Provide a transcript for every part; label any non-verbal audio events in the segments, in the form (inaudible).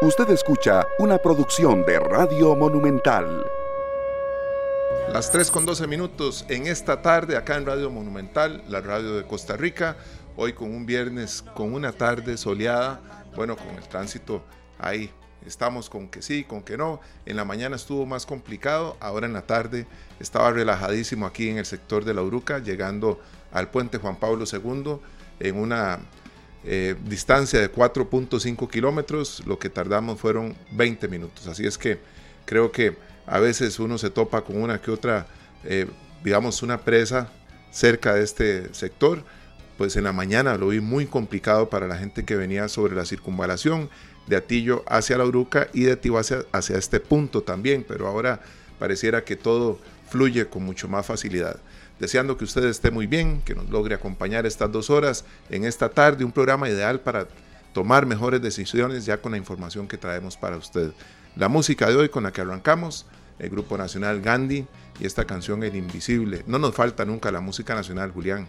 Usted escucha una producción de Radio Monumental. Las 3 con 12 minutos en esta tarde acá en Radio Monumental, la radio de Costa Rica. Hoy con un viernes, con una tarde soleada, bueno, con el tránsito ahí. Estamos con que sí, con que no. En la mañana estuvo más complicado, ahora en la tarde estaba relajadísimo aquí en el sector de la Uruca, llegando al puente Juan Pablo II en una eh, distancia de 4.5 kilómetros, lo que tardamos fueron 20 minutos. Así es que creo que a veces uno se topa con una que otra, eh, digamos, una presa cerca de este sector. Pues en la mañana lo vi muy complicado para la gente que venía sobre la circunvalación de Atillo hacia la Uruca y de Atillo hacia, hacia este punto también, pero ahora pareciera que todo fluye con mucho más facilidad deseando que usted esté muy bien, que nos logre acompañar estas dos horas en esta tarde, un programa ideal para tomar mejores decisiones ya con la información que traemos para usted. La música de hoy con la que arrancamos, el Grupo Nacional Gandhi y esta canción El Invisible. No nos falta nunca la música nacional, Julián.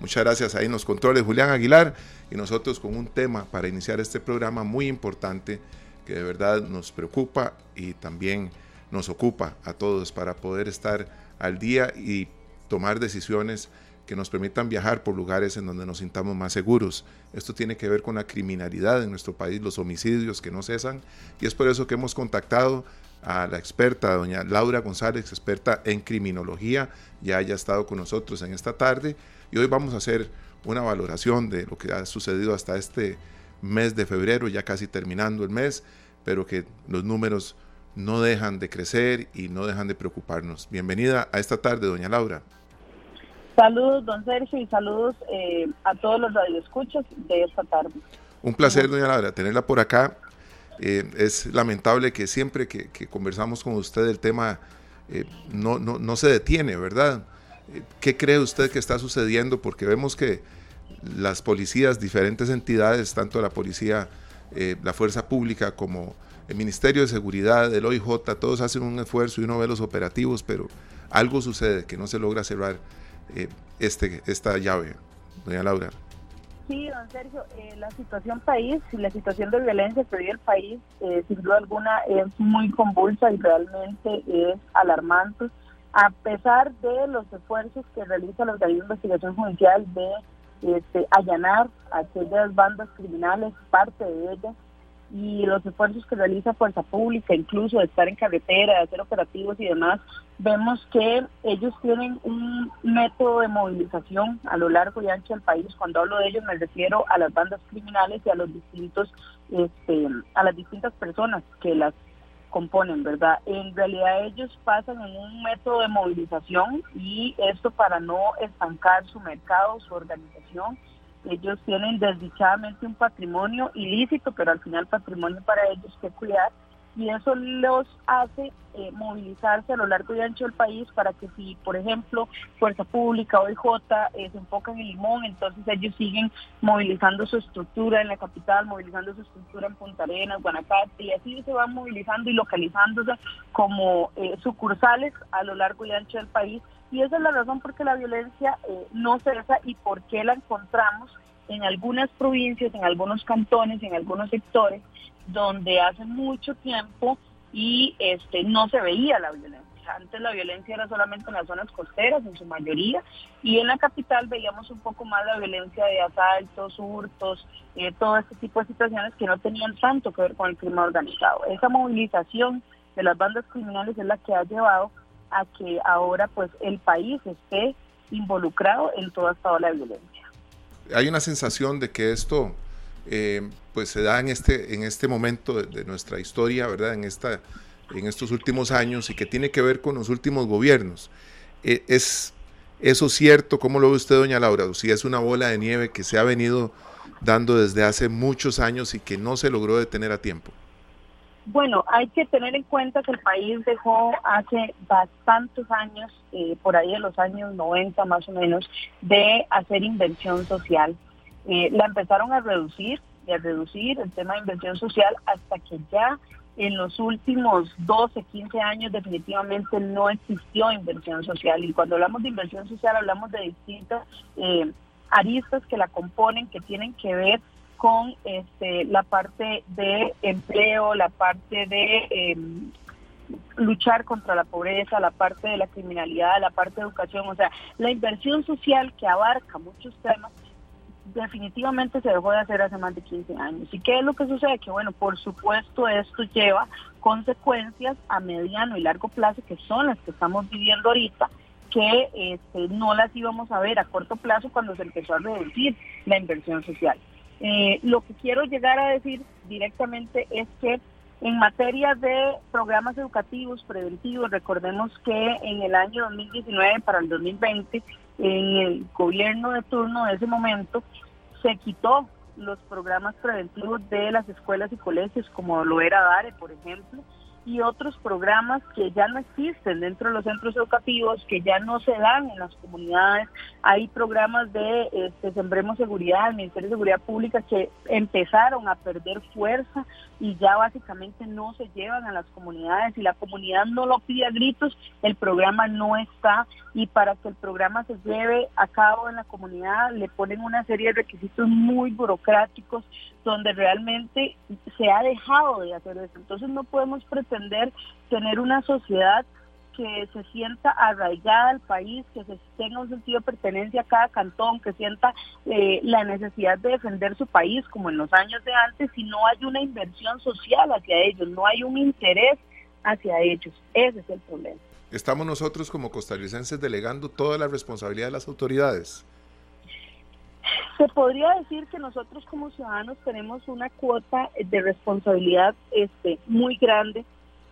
Muchas gracias ahí nos controles Julián Aguilar y nosotros con un tema para iniciar este programa muy importante que de verdad nos preocupa y también nos ocupa a todos para poder estar al día y tomar decisiones que nos permitan viajar por lugares en donde nos sintamos más seguros. Esto tiene que ver con la criminalidad en nuestro país, los homicidios que no cesan, y es por eso que hemos contactado a la experta, doña Laura González, experta en criminología, ya haya estado con nosotros en esta tarde, y hoy vamos a hacer una valoración de lo que ha sucedido hasta este mes de febrero, ya casi terminando el mes, pero que los números no dejan de crecer y no dejan de preocuparnos. Bienvenida a esta tarde, doña Laura. Saludos, don Sergio, y saludos eh, a todos los radioescuchos de esta tarde. Un placer, doña Laura, tenerla por acá. Eh, es lamentable que siempre que, conversamos con usted el tema eh, no, no, no, se detiene, ¿verdad? ¿Qué cree usted que está sucediendo? Porque vemos que las policías, diferentes entidades, tanto la policía, la fuerza pública como el Ministerio de Seguridad, el OIJ, todos hacen un esfuerzo y uno ve los operativos, pero algo sucede que no se logra cerrar eh, este, esta llave, doña Laura. Sí, don Sergio, eh, la situación país la situación de violencia que vive el país, eh, sin duda alguna, es muy convulsa y realmente es alarmante. A pesar de los esfuerzos que realiza la Organismo de Investigación Judicial de este, allanar a aquellas bandas criminales, parte de ellas, y los esfuerzos que realiza Fuerza Pública, incluso de estar en carretera, de hacer operativos y demás, vemos que ellos tienen un método de movilización a lo largo y ancho del país. Cuando hablo de ellos me refiero a las bandas criminales y a los distintos, este, a las distintas personas que las componen, ¿verdad? En realidad ellos pasan en un método de movilización y esto para no estancar su mercado, su organización ellos tienen desdichadamente un patrimonio ilícito, pero al final patrimonio para ellos que cuidar y eso los hace eh, movilizarse a lo largo y ancho del país para que si, por ejemplo, Fuerza Pública o IJ eh, se enfocan en Limón, entonces ellos siguen movilizando su estructura en la capital, movilizando su estructura en Punta Arenas, Guanacaste, y así se van movilizando y localizándose como eh, sucursales a lo largo y ancho del país y esa es la razón por qué la violencia eh, no cesa y por qué la encontramos en algunas provincias, en algunos cantones, en algunos sectores, donde hace mucho tiempo y este no se veía la violencia. Antes la violencia era solamente en las zonas costeras, en su mayoría, y en la capital veíamos un poco más la violencia de asaltos, hurtos, eh, todo este tipo de situaciones que no tenían tanto que ver con el crimen organizado. Esa movilización de las bandas criminales es la que ha llevado a que ahora pues el país esté involucrado en toda esta ola de violencia. Hay una sensación de que esto eh, pues se da en este, en este momento de, nuestra historia, ¿verdad? En, esta, en estos últimos años y que tiene que ver con los últimos gobiernos. Eh, ¿Es eso cierto? ¿Cómo lo ve usted, doña Laura? Si es una bola de nieve que se ha venido dando desde hace muchos años y que no se logró detener a tiempo. Bueno, hay que tener en cuenta que el país dejó hace bastantes años, eh, por ahí de los años 90 más o menos, de hacer inversión social. Eh, la empezaron a reducir y a reducir el tema de inversión social hasta que ya en los últimos 12, 15 años definitivamente no existió inversión social. Y cuando hablamos de inversión social hablamos de distintas eh, aristas que la componen, que tienen que ver con este, la parte de empleo, la parte de em, luchar contra la pobreza, la parte de la criminalidad, la parte de educación, o sea, la inversión social que abarca muchos temas definitivamente se dejó de hacer hace más de 15 años. ¿Y qué es lo que sucede? Que bueno, por supuesto esto lleva consecuencias a mediano y largo plazo que son las que estamos viviendo ahorita que este, no las íbamos a ver a corto plazo cuando se empezó a reducir la inversión social. Eh, lo que quiero llegar a decir directamente es que en materia de programas educativos preventivos, recordemos que en el año 2019 para el 2020, en el gobierno de turno de ese momento, se quitó los programas preventivos de las escuelas y colegios, como lo era DARE, por ejemplo, y otros programas que ya no existen dentro de los centros educativos, que ya no se dan en las comunidades. Hay programas de este, Sembremos Seguridad, el Ministerio de Seguridad Pública, que empezaron a perder fuerza y ya básicamente no se llevan a las comunidades. Si la comunidad no lo pide a gritos, el programa no está y para que el programa se lleve a cabo en la comunidad le ponen una serie de requisitos muy burocráticos donde realmente se ha dejado de hacer eso. Entonces no podemos pretender tener una sociedad que se sienta arraigada al país, que se tenga un sentido de pertenencia a cada cantón, que sienta eh, la necesidad de defender su país como en los años de antes, si no hay una inversión social hacia ellos, no hay un interés hacia ellos. Ese es el problema. Estamos nosotros como costarricenses delegando toda la responsabilidad de las autoridades. Se podría decir que nosotros como ciudadanos tenemos una cuota de responsabilidad este, muy grande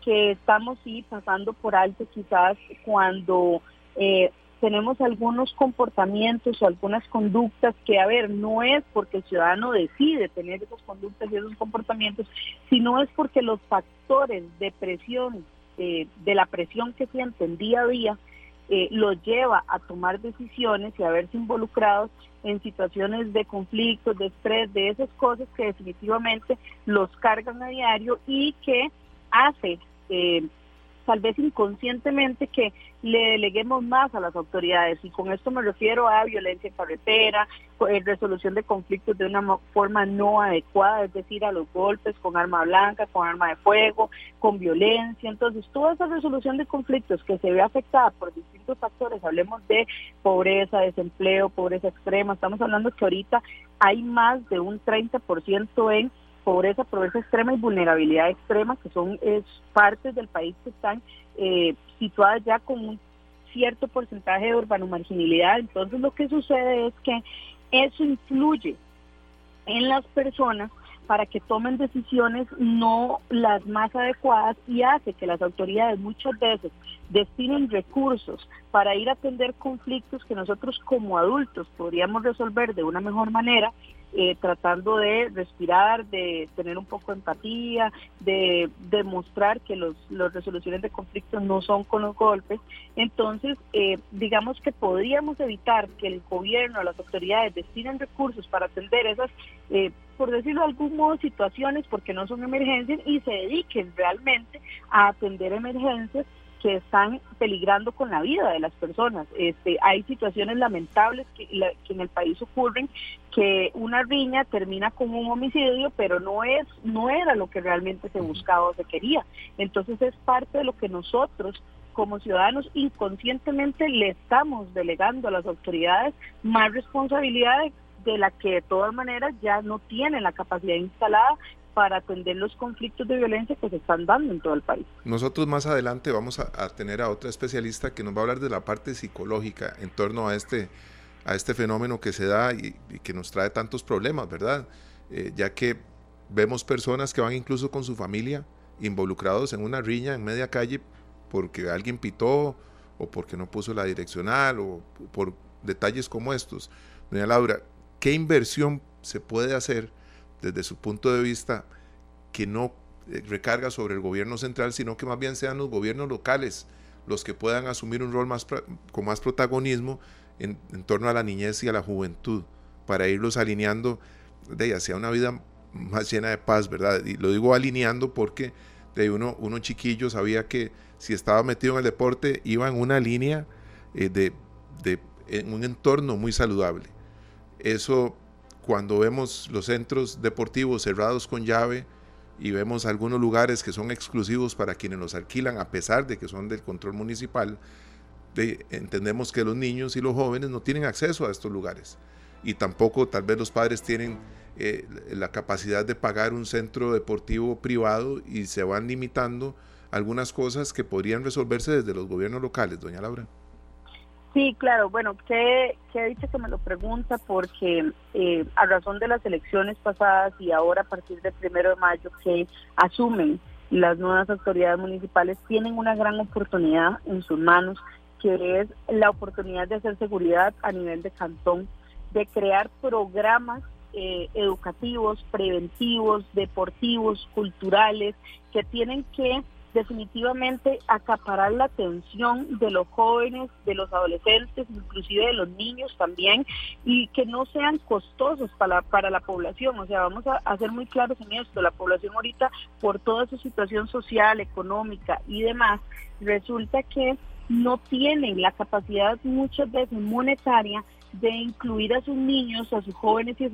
que estamos sí pasando por alto quizás cuando eh, tenemos algunos comportamientos o algunas conductas que, a ver, no es porque el ciudadano decide tener esas conductas y esos comportamientos, sino es porque los factores de presión, eh, de la presión que sienten día a día, eh, los lleva a tomar decisiones y a verse involucrados en situaciones de conflictos, de estrés, de esas cosas que definitivamente los cargan a diario y que hace eh, tal vez inconscientemente que le deleguemos más a las autoridades y con esto me refiero a violencia en carretera, eh, resolución de conflictos de una forma no adecuada, es decir, a los golpes con arma blanca, con arma de fuego, con violencia. Entonces, toda esa resolución de conflictos que se ve afectada por distintos factores, hablemos de pobreza, desempleo, pobreza extrema, estamos hablando que ahorita hay más de un 30% en pobreza, pobreza extrema y vulnerabilidad extrema, que son es, partes del país que están eh, situadas ya con un cierto porcentaje de urbano marginalidad. Entonces lo que sucede es que eso influye en las personas para que tomen decisiones no las más adecuadas y hace que las autoridades muchas veces destinen recursos para ir a atender conflictos que nosotros como adultos podríamos resolver de una mejor manera eh, tratando de respirar, de tener un poco de empatía, de demostrar que los, las resoluciones de conflictos no son con los golpes. Entonces, eh, digamos que podríamos evitar que el gobierno, las autoridades destinen recursos para atender esas, eh, por decirlo de algún modo, situaciones porque no son emergencias y se dediquen realmente a atender emergencias que están peligrando con la vida de las personas. Este, hay situaciones lamentables que, en el país ocurren, que una riña termina con un homicidio, pero no es, no era lo que realmente se buscaba o se quería. Entonces es parte de lo que nosotros como ciudadanos inconscientemente le estamos delegando a las autoridades más responsabilidades de la que de todas maneras ya no tienen la capacidad instalada para atender los conflictos de violencia que se están dando en todo el país. Nosotros más adelante vamos a, tener a otra especialista que nos va a hablar de la parte psicológica en torno a este, a este fenómeno que se da y, que nos trae tantos problemas, ¿verdad? Eh, ya que vemos personas que van incluso con su familia involucrados en una riña en media calle porque alguien pitó o porque no puso la direccional o por detalles como estos. Doña Laura, ¿qué inversión se puede hacer? Desde su punto de vista que no eh, recarga sobre el gobierno central, sino que más bien sean los gobiernos locales los que puedan asumir un rol más con más protagonismo en, torno a la niñez y a la juventud, para irlos alineando de hacia una vida más llena de paz, ¿verdad? Y lo digo alineando porque de uno, chiquillo sabía que si estaba metido en el deporte iba en una línea eh, de, de en un entorno muy saludable. Eso cuando vemos los centros deportivos cerrados con llave y vemos algunos lugares que son exclusivos para quienes los alquilan, a pesar de que son del control municipal, entendemos que los niños y los jóvenes no tienen acceso a estos lugares y tampoco tal vez los padres tienen eh, la capacidad de pagar un centro deportivo privado y se van limitando algunas cosas que podrían resolverse desde los gobiernos locales, doña Laura. Sí, claro. Bueno, qué, qué dicho que me lo pregunta porque eh, a razón de las elecciones pasadas y ahora a partir del primero de mayo que asumen las nuevas autoridades municipales tienen una gran oportunidad en sus manos que es la oportunidad de hacer seguridad a nivel de cantón, de crear programas eh, educativos, preventivos, deportivos, culturales, que tienen que definitivamente acaparar la atención de los jóvenes, de los adolescentes, inclusive de los niños también, y que no sean costosos para, para la población. O sea, vamos a, a ser muy claros en esto, la población ahorita, por toda su situación social, económica y demás, resulta que no tienen la capacidad muchas veces monetaria de incluir a sus niños, a sus jóvenes y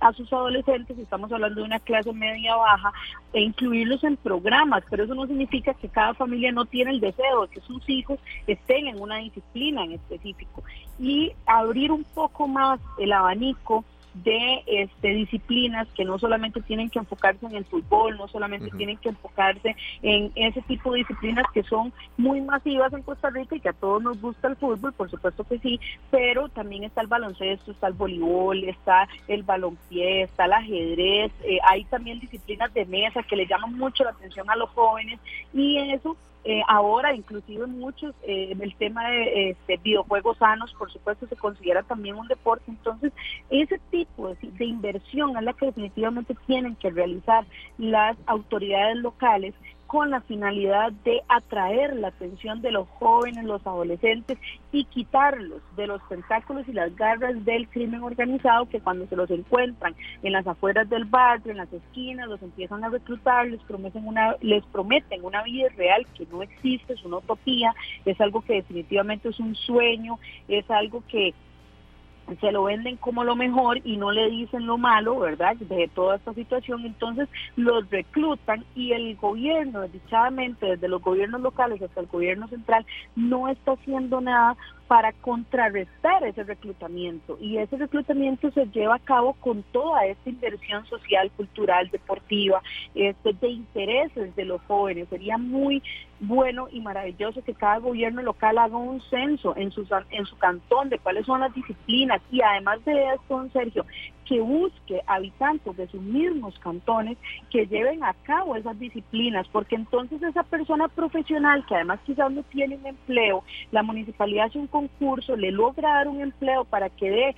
a sus adolescentes, estamos hablando de una clase media baja, e incluirlos en programas, pero eso no significa que cada familia no tiene el deseo de que sus hijos estén en una disciplina en específico. Y abrir un poco más el abanico de este, disciplinas que no solamente tienen que enfocarse en el fútbol, no solamente tienen que enfocarse en ese tipo de disciplinas que son muy masivas en Costa Rica y que a todos nos gusta el fútbol, por supuesto que sí, pero también está el baloncesto, está el voleibol, está el balonpié, está el ajedrez, eh, hay también disciplinas de mesa que le llaman mucho la atención a los jóvenes y eso eh, ahora, inclusive muchos, eh, el tema de este, videojuegos sanos, por supuesto, se considera también un deporte. Entonces, ese tipo de, de inversión es la que definitivamente tienen que realizar las autoridades locales con la finalidad de atraer la atención de los jóvenes, los adolescentes y quitarlos de los tentáculos y las garras del crimen organizado que cuando se los encuentran en las afueras del barrio, en las esquinas, los empiezan a reclutar, les prometen una, les prometen una vida real que no existe, es una utopía, es algo que definitivamente es un sueño, es algo que se lo venden como lo mejor y no le dicen lo malo, ¿verdad? De toda esta situación, entonces los reclutan y el gobierno, desdichadamente, desde los gobiernos locales hasta el gobierno central, no está haciendo nada para contrarrestar ese reclutamiento. Y ese reclutamiento se lleva a cabo con toda esta inversión social, cultural, deportiva, este, de intereses de los jóvenes. Sería muy bueno y maravilloso que cada gobierno local haga un censo en su, en su cantón de cuáles son las disciplinas y además de esto, Sergio, que busque habitantes de sus mismos cantones que lleven a cabo esas disciplinas, porque entonces esa persona profesional que además quizás no tiene un empleo, la municipalidad hace un concurso, le logra dar un empleo para que dé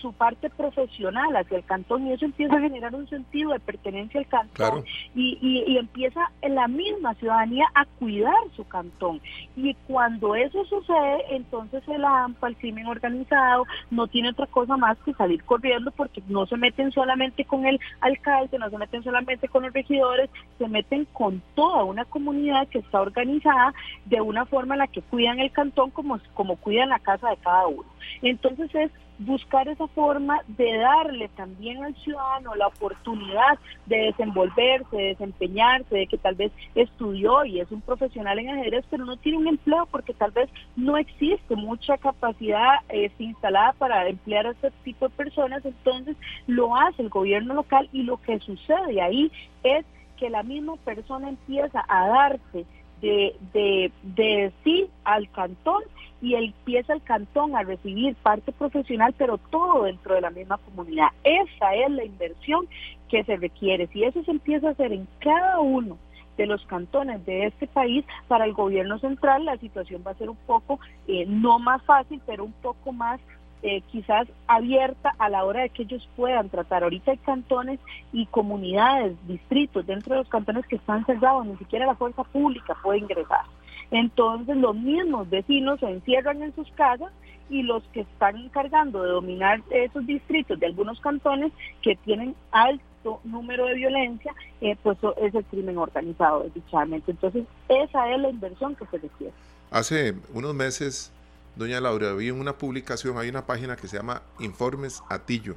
su parte profesional hacia el cantón y eso empieza a generar un sentido de pertenencia al cantón y, y, empieza la misma ciudadanía a cuidar su cantón. Y cuando eso sucede, entonces el AMPA, el crimen organizado, no tiene otra cosa más que salir corriendo porque no se meten solamente con el alcalde, no se meten solamente con los regidores, se meten con toda una comunidad que está organizada de una forma en la que cuidan el cantón como, como cuidan la casa de cada uno. Entonces es buscar esa forma de darle también al ciudadano la oportunidad de desenvolverse, de desempeñarse, de que tal vez estudió y es un profesional en ajedrez, pero no tiene un empleo porque tal vez no existe mucha capacidad eh, instalada para emplear a este tipo de personas, entonces lo hace el gobierno local y lo que sucede ahí es que la misma persona empieza a darse de, de, de sí al cantón y empieza el cantón a recibir parte profesional, pero todo dentro de la misma comunidad. Esa es la inversión que se requiere. Si eso se empieza a hacer en cada uno de los cantones de este país, para el gobierno central la situación va a ser un poco, eh, no más fácil, pero un poco más eh, quizás abierta a la hora de que ellos puedan tratar. Ahorita hay cantones y comunidades, distritos dentro de los cantones que están cerrados, ni siquiera la fuerza pública puede ingresar. Entonces los mismos vecinos se encierran en sus casas y los que están encargando de dominar esos distritos de algunos cantones que tienen alto número de violencia, eh, pues es el crimen organizado, desdichadamente. Entonces, esa es la inversión que se requiere. Hace unos meses, doña Laura, vi en una publicación, hay una página que se llama Informes Atillo,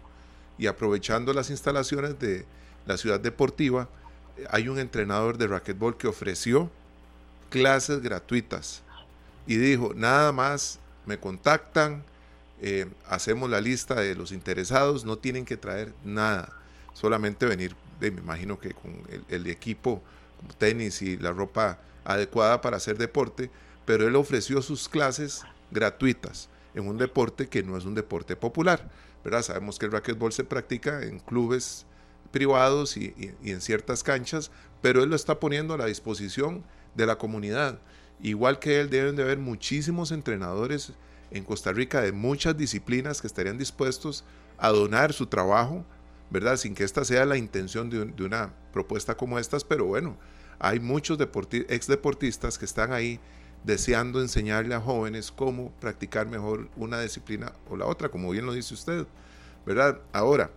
y aprovechando las instalaciones de la ciudad deportiva, hay un entrenador de racquetball que ofreció clases gratuitas y dijo, nada más me contactan, eh, hacemos la lista de los interesados, no tienen que traer nada, solamente venir, me imagino que con el, equipo, tenis y la ropa adecuada para hacer deporte, pero él ofreció sus clases gratuitas en un deporte que no es un deporte popular. ¿verdad? Sabemos que el racquetball se practica en clubes privados y, en ciertas canchas, pero él lo está poniendo a la disposición de la comunidad. Igual que él, deben de haber muchísimos entrenadores en Costa Rica de muchas disciplinas que estarían dispuestos a donar su trabajo, ¿verdad? Sin que esta sea la intención de, una propuesta como estas, pero bueno, hay muchos ex deportistas que están ahí deseando enseñarle a jóvenes cómo practicar mejor una disciplina o la otra, como bien lo dice usted, ¿verdad? Ahora,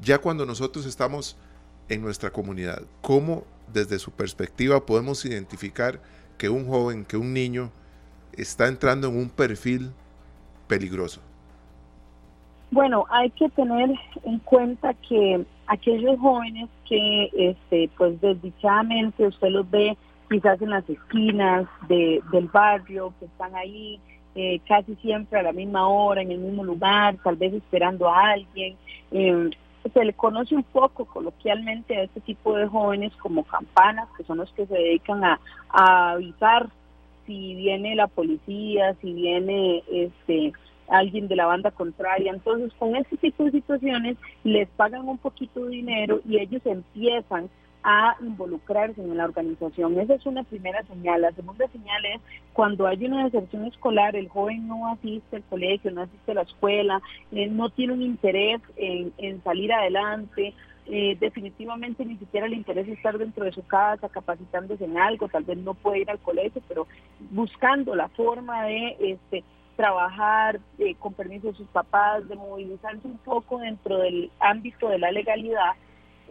ya cuando nosotros estamos en nuestra comunidad, ¿cómo desde su perspectiva podemos identificar que un joven, que un niño está entrando en un perfil peligroso? Bueno, hay que tener en cuenta que aquellos jóvenes que, este, pues desdichadamente usted los ve quizás en las esquinas de, del barrio, que están ahí eh, casi siempre a la misma hora, en el mismo lugar, tal vez esperando a alguien. Eh, se le conoce un poco coloquialmente a este tipo de jóvenes como campanas, que son los que se dedican a, a avisar si viene la policía, si viene este alguien de la banda contraria. Entonces, con este tipo de situaciones les pagan un poquito de dinero y ellos empiezan a involucrarse en la organización. Esa es una primera señal. La segunda señal es cuando hay una deserción escolar, el joven no asiste al colegio, no asiste a la escuela, eh, no tiene un interés en, salir adelante, eh, definitivamente ni siquiera le interesa estar dentro de su casa capacitándose en algo, tal vez no puede ir al colegio, pero buscando la forma de este trabajar eh, con permiso de sus papás, de movilizarse un poco dentro del ámbito de la legalidad,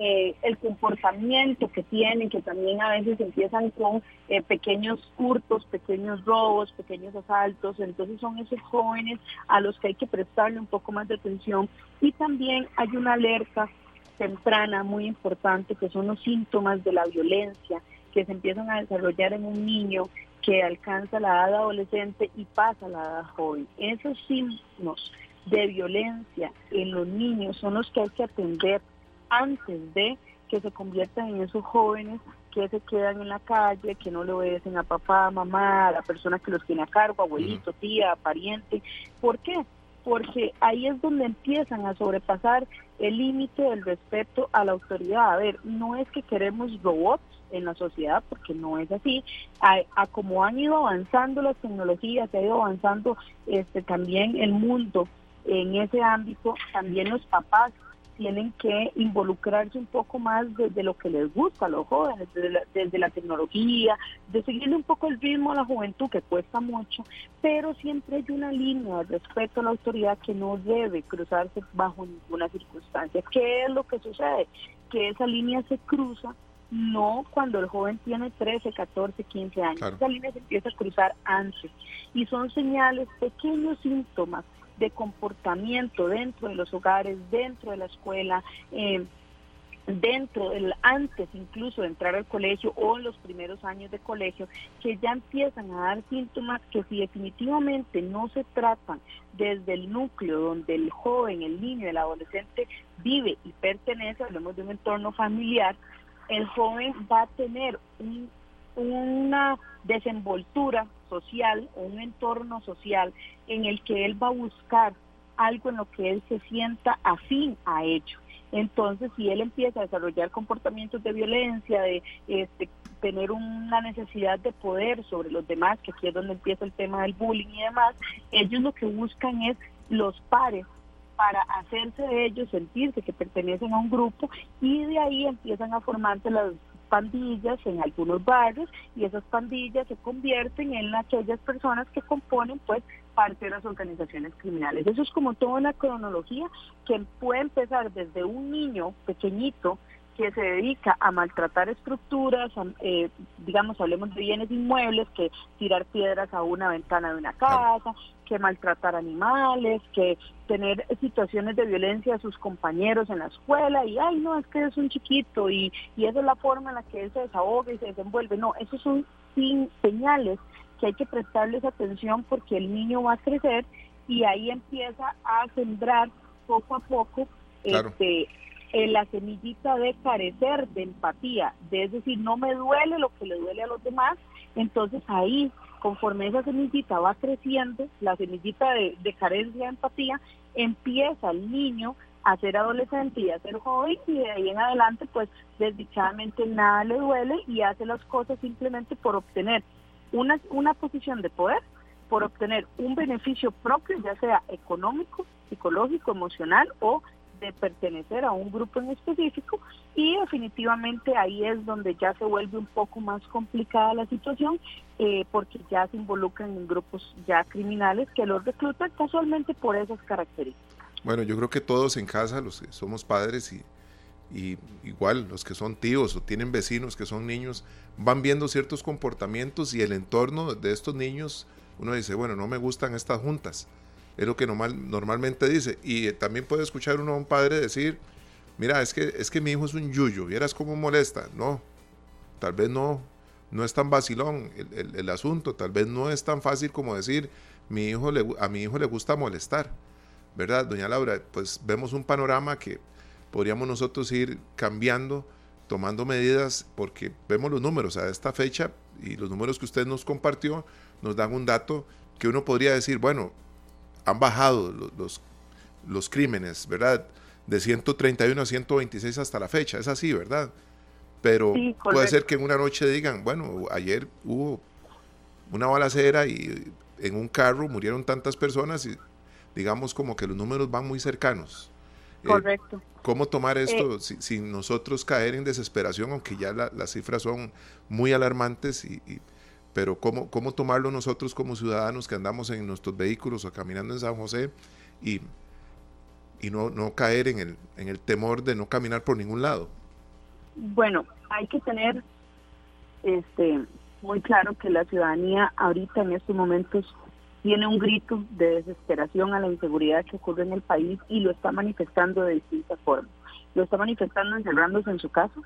eh, el comportamiento que tienen, que también a veces empiezan con eh, pequeños hurtos, pequeños robos, pequeños asaltos, entonces son esos jóvenes a los que hay que prestarle un poco más de atención y también hay una alerta temprana muy importante que son los síntomas de la violencia que se empiezan a desarrollar en un niño que alcanza la edad adolescente y pasa la edad joven. Esos síntomas de violencia en los niños son los que hay que atender antes de que se conviertan en esos jóvenes que se quedan en la calle, que no le obedecen a papá, mamá, a la persona que los tiene a cargo, abuelito, tía, pariente. ¿Por qué? Porque ahí es donde empiezan a sobrepasar el límite del respeto a la autoridad. A ver, no es que queremos robots en la sociedad, porque no es así. A, como han ido avanzando las tecnologías, ha ido avanzando este también el mundo en ese ámbito, también los papás tienen que involucrarse un poco más desde lo que les gusta a los jóvenes, desde la, tecnología, de seguirle un poco el ritmo a la juventud, que cuesta mucho, pero siempre hay una línea de respeto a la autoridad que no debe cruzarse bajo ninguna circunstancia. ¿Qué es lo que sucede? Que esa línea se cruza no cuando el joven tiene 13, 14, 15 años. Esa línea se empieza a cruzar antes y son señales, pequeños síntomas de comportamiento dentro de los hogares, dentro de la escuela, eh, dentro del antes incluso de entrar al colegio o en los primeros años de colegio, que ya empiezan a dar síntomas que si definitivamente no se tratan desde el núcleo donde el joven, el niño, el adolescente vive y pertenece, hablemos de un entorno familiar, el joven va a tener una desenvoltura social o un entorno social en el que él va a buscar algo en lo que él se sienta afín a ello. Entonces, si él empieza a desarrollar comportamientos de violencia, de este, tener una necesidad de poder sobre los demás, que aquí es donde empieza el tema del bullying y demás, ellos lo que buscan es los pares para hacerse de ellos sentirse que pertenecen a un grupo y de ahí empiezan a formarse las pandillas en algunos barrios y esas pandillas se convierten en aquellas personas que componen pues parte de las organizaciones criminales. Eso es como toda una cronología que puede empezar desde un niño pequeñito que se dedica a maltratar estructuras, eh, digamos, hablemos de bienes inmuebles, que tirar piedras a una ventana de una casa, que maltratar animales, que tener situaciones de violencia a sus compañeros en la escuela y, ay, no, es que es un chiquito y, y esa es la forma en la que él se desahoga y se desenvuelve. No, esos son sin señales que hay que prestarles atención porque el niño va a crecer y ahí empieza a sembrar poco a poco este, la semillita de carecer de empatía, de es decir, no me duele lo que le duele a los demás, entonces ahí, conforme esa semillita va creciendo, la semillita de, carencia de empatía, empieza el niño a ser adolescente y a ser joven y de ahí en adelante pues desdichadamente nada le duele y hace las cosas simplemente por obtener una, una posición de poder, por obtener un beneficio propio, ya sea económico, psicológico, emocional o de pertenecer a un grupo en específico y definitivamente ahí es donde ya se vuelve un poco más complicada la situación eh, porque ya se involucran en grupos ya criminales que los reclutan casualmente por esas características. Bueno, yo creo que todos en casa, los que somos padres y, y igual los que son tíos o tienen vecinos que son niños, van viendo ciertos comportamientos y el entorno de estos niños, uno dice, bueno, no me gustan estas juntas es lo que normal, normalmente dice. Y también puede escuchar uno a un padre decir, mira, es que, es que mi hijo es un yuyo, vieras cómo molesta. No, tal vez no, no es tan vacilón el, asunto, tal vez no es tan fácil como decir, mi hijo le, a mi hijo le gusta molestar, ¿verdad? Doña Laura, pues vemos un panorama que podríamos nosotros ir cambiando, tomando medidas, porque vemos los números a esta fecha y los números que usted nos compartió nos dan un dato que uno podría decir, bueno, han bajado los, los, crímenes, ¿verdad? De 131 a 126 hasta la fecha, es así, ¿verdad? Pero puede ser que en una noche digan, bueno, ayer hubo una balacera y en un carro murieron tantas personas y digamos como que los números van muy cercanos. Eh, Correcto. ¿Cómo tomar esto eh, sin, nosotros caer en desesperación, aunque ya las cifras son muy alarmantes y pero ¿cómo, cómo tomarlo nosotros como ciudadanos que andamos en nuestros vehículos o caminando en San José y, y no, no caer en el, en el temor de no caminar por ningún lado? Bueno, hay que tener este muy claro que la ciudadanía ahorita en estos momentos tiene un grito de desesperación a la inseguridad que ocurre en el país y lo está manifestando de distintas formas. Lo está manifestando encerrándose en su casa,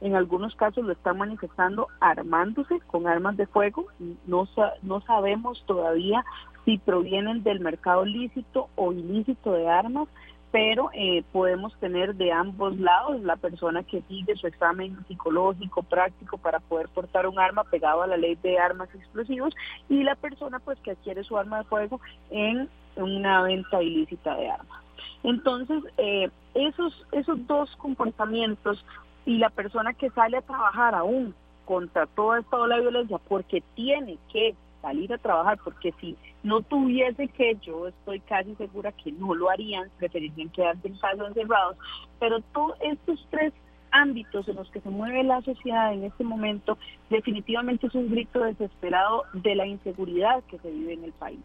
en algunos casos lo están manifestando armándose con armas de fuego. No, no sabemos todavía si provienen del mercado lícito o ilícito de armas, pero eh, podemos tener de ambos lados la persona que sigue su examen psicológico, práctico para poder portar un arma pegado a la ley de armas explosivos y la persona pues que adquiere su arma de fuego en una venta ilícita de armas. Entonces, eh, esos, esos dos comportamientos y la persona que sale a trabajar aún contra toda esta ola de violencia porque tiene que salir a trabajar, porque si no tuviese que, yo estoy casi segura que no lo harían, preferirían quedarse en casa encerrados, pero todos estos tres ámbitos en los que se mueve la sociedad en este momento definitivamente es un grito desesperado de la inseguridad que se vive en el país.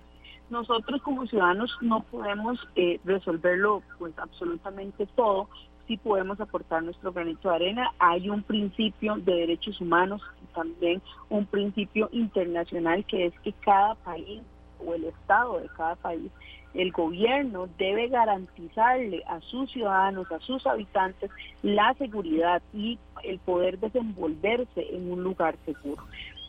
Nosotros como ciudadanos no podemos eh, resolverlo pues absolutamente todo, sí podemos aportar nuestro granito de arena. Hay un principio de derechos humanos y también un principio internacional que es que cada país o el Estado de cada país, el gobierno debe garantizarle a sus ciudadanos, a sus habitantes, la seguridad y el poder desenvolverse en un lugar seguro.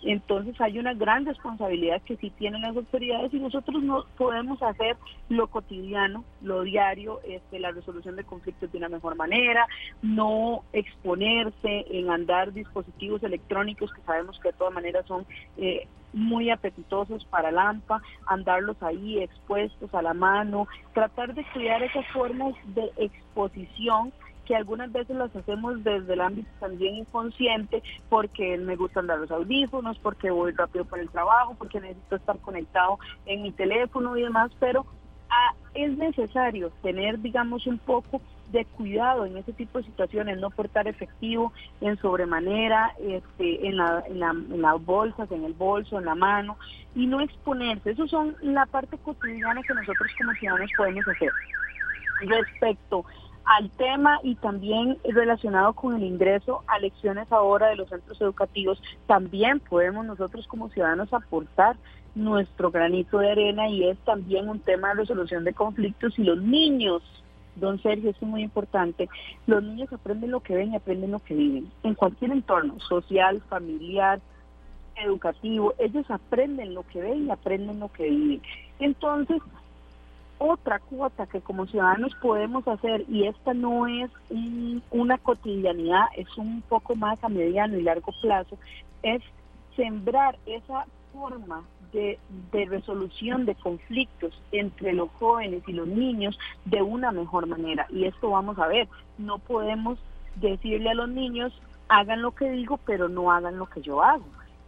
Entonces hay una gran responsabilidad que sí tienen las autoridades y nosotros no podemos hacer lo cotidiano, lo diario, este, la resolución de conflictos de una mejor manera, no exponerse en andar dispositivos electrónicos que sabemos que de todas maneras son eh, muy apetitosos para la AMPA, andarlos ahí expuestos a la mano, tratar de crear esas formas de exposición que algunas veces las hacemos desde el ámbito también inconsciente, porque me gustan dar los audífonos, porque voy rápido por el trabajo, porque necesito estar conectado en mi teléfono y demás, pero ah, es necesario tener, digamos, un poco de cuidado en ese tipo de situaciones, no portar efectivo en sobremanera, este, en, la, en, la, en las bolsas, en el bolso, en la mano, y no exponerse. Eso son la parte cotidiana que nosotros como ciudadanos podemos hacer. Respecto al tema y también relacionado con el ingreso a lecciones ahora de los centros educativos, también podemos nosotros como ciudadanos aportar nuestro granito de arena y es también un tema de resolución de conflictos y los niños, don Sergio, esto es muy importante, los niños aprenden lo que ven y aprenden lo que viven, en cualquier entorno, social, familiar, educativo, ellos aprenden lo que ven y aprenden lo que viven. Entonces, otra cuota que como ciudadanos podemos hacer, y esta no es una cotidianidad, es un poco más a mediano y largo plazo, es sembrar esa forma de, de, resolución de conflictos entre los jóvenes y los niños de una mejor manera. Y esto vamos a ver, no podemos decirle a los niños, hagan lo que digo, pero no hagan lo que yo hago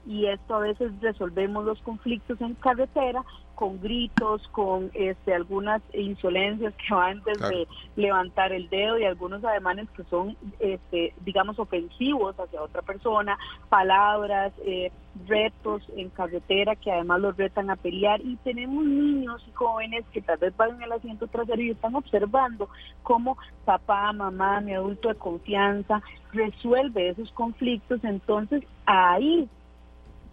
y esto a veces resolvemos los conflictos en carretera con gritos, con este, algunas insolencias que van desde levantar el dedo y algunos ademanes que son, este, digamos, ofensivos hacia otra persona, palabras, eh, retos en carretera que además los retan a pelear. Y tenemos niños y jóvenes que tal vez van en el asiento trasero y están observando cómo papá, mamá, mi adulto de confianza resuelve esos conflictos, entonces ahí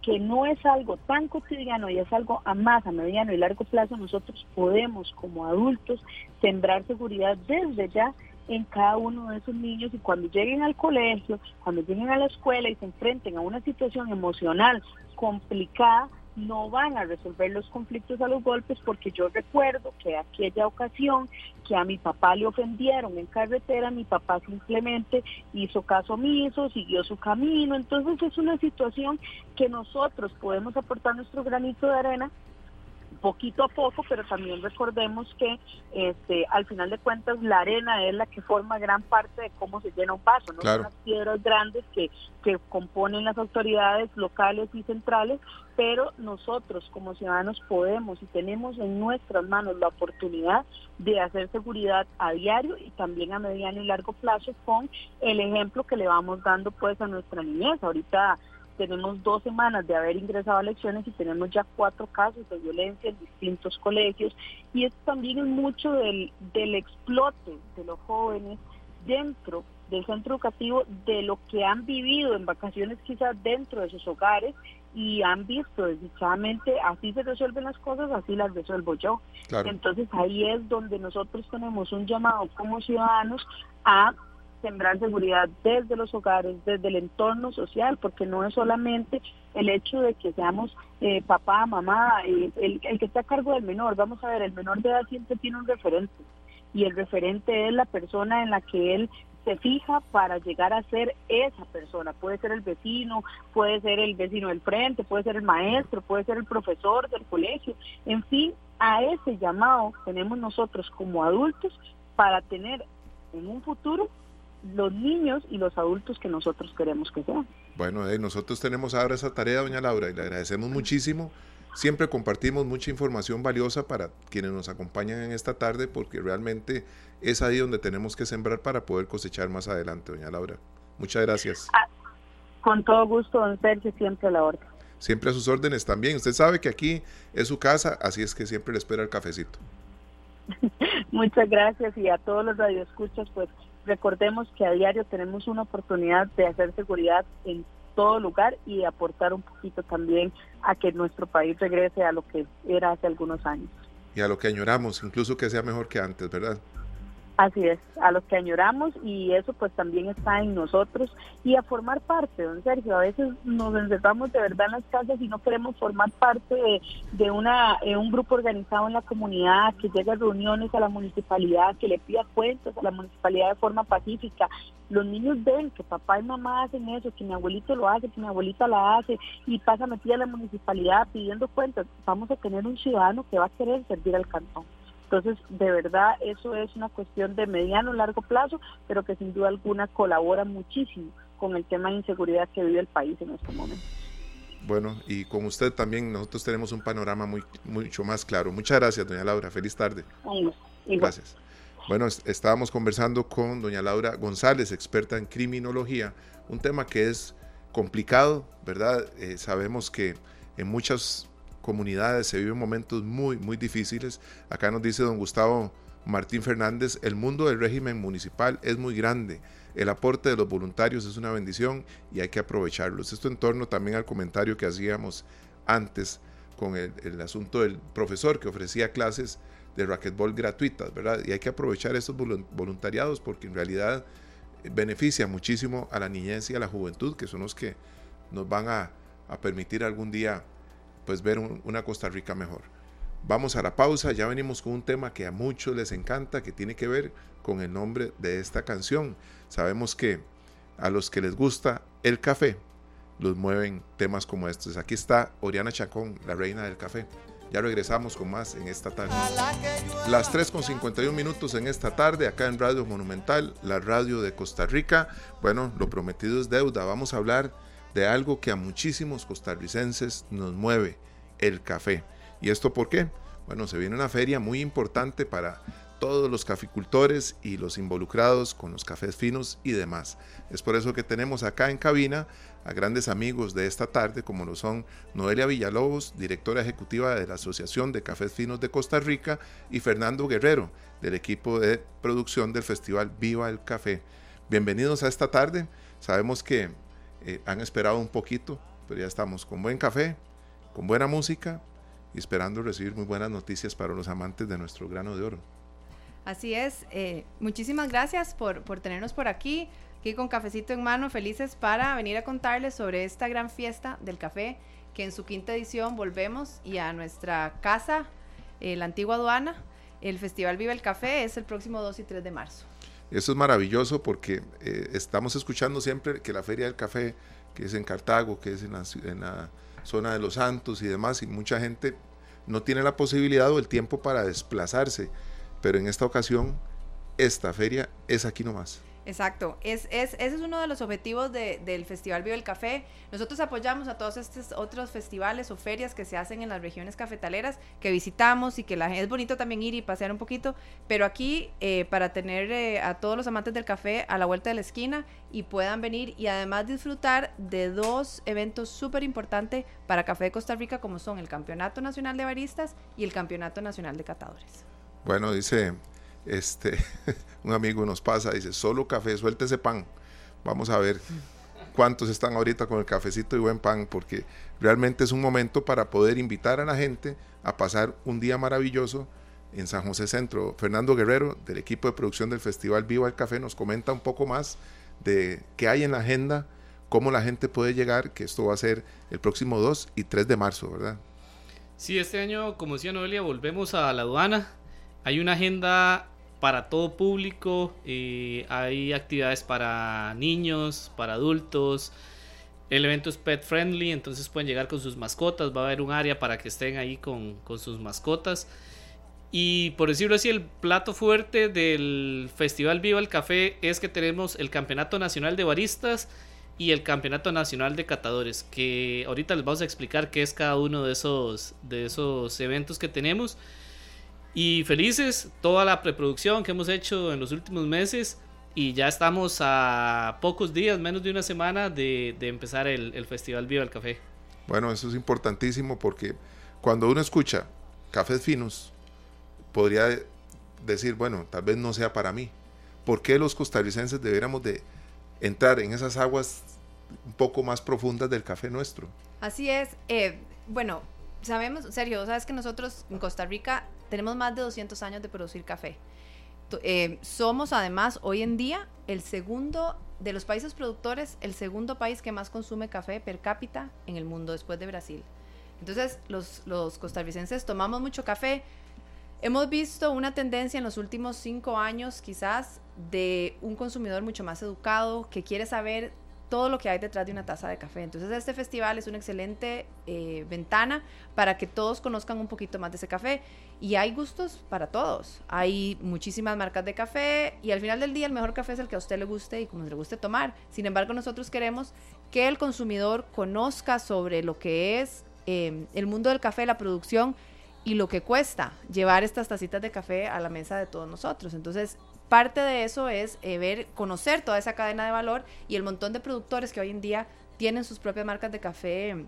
que no es algo tan cotidiano y es algo a más, a mediano y largo plazo, nosotros podemos como adultos sembrar seguridad desde ya en cada uno de esos niños y cuando lleguen al colegio, cuando lleguen a la escuela y se enfrenten a una situación emocional complicada, no van a resolver los conflictos a los golpes porque yo recuerdo que aquella ocasión que a mi papá le ofendieron en carretera, mi papá simplemente hizo caso omiso, siguió su camino, entonces es una situación que nosotros podemos aportar nuestro granito de arena poquito a poco, pero también recordemos que este, al final de cuentas la arena es la que forma gran parte de cómo se llena un paso, no son las piedras grandes que, que componen las autoridades locales y centrales, pero nosotros como ciudadanos podemos y tenemos en nuestras manos la oportunidad de hacer seguridad a diario y también a mediano y largo plazo con el ejemplo que le vamos dando pues a nuestra niñez. Ahorita tenemos dos semanas de haber ingresado a elecciones y tenemos ya cuatro casos de violencia en distintos colegios y esto también es mucho del, del explote de los jóvenes dentro del centro educativo de lo que han vivido en vacaciones quizás dentro de sus hogares y han visto desdichadamente así se resuelven las cosas, así las resuelvo yo. Entonces ahí es donde nosotros tenemos un llamado como ciudadanos a sembrar seguridad desde los hogares, desde el entorno social, porque no es solamente el hecho de que seamos eh, papá, mamá, eh, el, el que está a cargo del menor. Vamos a ver, el menor de edad siempre tiene un referente y el referente es la persona en la que él se fija para llegar a ser esa persona. Puede ser el vecino, puede ser el vecino del frente, puede ser el maestro, puede ser el profesor del colegio. En fin, a ese llamado tenemos nosotros como adultos para tener en un futuro los niños y los adultos que nosotros queremos que sean. Bueno, eh, nosotros tenemos ahora esa tarea, doña Laura, y le agradecemos muchísimo. Siempre compartimos mucha información valiosa para quienes nos acompañan en esta tarde, porque realmente es ahí donde tenemos que sembrar para poder cosechar más adelante, doña Laura. Muchas gracias. Ah, con todo gusto, don Sergio, siempre a la orden. Siempre a sus órdenes también. Usted sabe que aquí es su casa, así es que siempre le espera el cafecito. (laughs) Muchas gracias y a todos los radioescuchas, pues recordemos que a diario tenemos una oportunidad de hacer seguridad en todo lugar y aportar un poquito también a que nuestro país regrese a lo que era hace algunos años. Y a lo que añoramos, incluso que sea mejor que antes, ¿verdad? Así es, a los que añoramos y eso pues también está en nosotros y a formar parte, don Sergio. A veces nos encerramos de verdad en las casas y no queremos formar parte de, una un grupo organizado en la comunidad, que llegue a reuniones a la municipalidad, que le pida cuentas a la municipalidad de forma pacífica. Los niños ven que papá y mamá hacen eso, que mi abuelito lo hace, que mi abuelita la hace y pasa metida a la municipalidad pidiendo cuentas. Vamos a tener un ciudadano que va a querer servir al cantón. Entonces, de verdad, eso es una cuestión de mediano o largo plazo, pero que sin duda alguna colabora muchísimo con el tema de inseguridad que vive el país en este momento. Bueno, y con usted también nosotros tenemos un panorama muy, mucho más claro. Muchas gracias, doña Laura. Feliz tarde. Gracias. Bueno, estábamos conversando con doña Laura González, experta en criminología, un tema que es complicado, ¿verdad? Eh, sabemos que en muchas comunidades se viven momentos muy, muy difíciles. Acá nos dice don Gustavo Martín Fernández, el mundo del régimen municipal es muy grande. El aporte de los voluntarios es una bendición y hay que aprovecharlos. Esto en torno también al comentario que hacíamos antes con el, asunto del profesor que ofrecía clases de racquetball gratuitas, ¿verdad? Y hay que aprovechar estos voluntariados porque en realidad beneficia muchísimo a la niñez y a la juventud, que son los que nos van a, permitir algún día pues ver una Costa Rica mejor. Vamos a la pausa, ya venimos con un tema que a muchos les encanta, que tiene que ver con el nombre de esta canción. Sabemos que a los que les gusta el café, los mueven temas como estos. Aquí está Oriana Chacón, la reina del café. Ya regresamos con más en esta tarde. Las 3 con 51 minutos en esta tarde, acá en Radio Monumental, la radio de Costa Rica. Bueno, lo prometido es deuda. Vamos a hablar de algo que a muchísimos costarricenses nos mueve, el café. ¿Y esto por qué? Bueno, se viene una feria muy importante para todos los caficultores y los involucrados con los cafés finos y demás. Es por eso que tenemos acá en cabina a grandes amigos de esta tarde, como lo son Noelia Villalobos, directora ejecutiva de la Asociación de Cafés Finos de Costa Rica, y Fernando Guerrero, del equipo de producción del Festival Viva el Café. Bienvenidos a esta tarde. Sabemos que eh, han esperado un poquito, pero ya estamos con buen café, con buena música esperando recibir muy buenas noticias para los amantes de nuestro grano de oro. Así es. Eh, muchísimas gracias por, por tenernos por aquí, aquí con cafecito en mano, felices para venir a contarles sobre esta gran fiesta del café que en su quinta edición volvemos y a nuestra casa, eh, la antigua aduana. El Festival Viva el Café es el próximo 2 y 3 de marzo. Eso es maravilloso porque eh, estamos escuchando siempre que la Feria del Café, que es en Cartago, que es en la, en la zona de Los Santos y demás, y mucha gente no tiene la posibilidad o el tiempo para desplazarse pero en esta ocasión esta feria es aquí nomás. Exacto, es, es, ese es uno de los objetivos del Festival Viva el Café. Nosotros apoyamos a todos estos otros festivales o ferias que se hacen en las regiones cafetaleras, que visitamos y que la, es bonito también ir y pasear un poquito, pero aquí eh, para tener eh, a todos los amantes del café a la vuelta de la esquina y puedan venir y además disfrutar de dos eventos súper importantes para Café de Costa Rica, como son el Campeonato Nacional de Baristas y el Campeonato Nacional de Catadores. Bueno, dice, este, (laughs) un amigo nos pasa, dice, solo café, suelte ese pan. Vamos a ver cuántos están ahorita con el cafecito y buen pan, porque realmente es un momento para poder invitar a la gente a pasar un día maravilloso en San José Centro. Fernando Guerrero, del equipo de producción del Festival Viva el Café, nos comenta un poco más de qué hay en la agenda, cómo la gente puede llegar, que esto va a ser el próximo 2 y 3 de marzo, ¿verdad? Sí, este año, como decía Noelia, volvemos a la aduana hay una agenda para todo público, eh, hay actividades para niños, para adultos. El evento es pet friendly, entonces pueden llegar con sus mascotas, va a haber un área para que estén ahí con, sus mascotas. Y por decirlo así, el plato fuerte del Festival Viva el Café es que tenemos el Campeonato Nacional de Baristas y el Campeonato Nacional de Catadores, que ahorita les vamos a explicar qué es cada uno de esos, de esos eventos que tenemos. Y felices, toda la preproducción que hemos hecho en los últimos meses y ya estamos a pocos días, menos de una semana de, empezar el, Festival Viva el Café. Bueno, eso es importantísimo porque cuando uno escucha cafés finos, podría decir, bueno, tal vez no sea para mí. ¿Por qué los costarricenses deberíamos de entrar en esas aguas un poco más profundas del café nuestro? Así es. Eh, bueno, sabemos, Sergio, sabes que nosotros en Costa Rica tenemos más de 200 años de producir café. Eh, somos además hoy en día el segundo de los países productores, el segundo país que más consume café per cápita en el mundo después de Brasil. Entonces los, los costarricenses tomamos mucho café. Hemos visto una tendencia en los últimos cinco años quizás de un consumidor mucho más educado que quiere saber todo lo que hay detrás de una taza de café. Entonces este festival es una excelente eh, ventana para que todos conozcan un poquito más de ese café. Y hay gustos para todos. Hay muchísimas marcas de café y al final del día el mejor café es el que a usted le guste y como le guste tomar. Sin embargo, nosotros queremos que el consumidor conozca sobre lo que es eh, el mundo del café, la producción y lo que cuesta llevar estas tacitas de café a la mesa de todos nosotros. Entonces, parte de eso es eh, ver, conocer toda esa cadena de valor y el montón de productores que hoy en día tienen sus propias marcas de café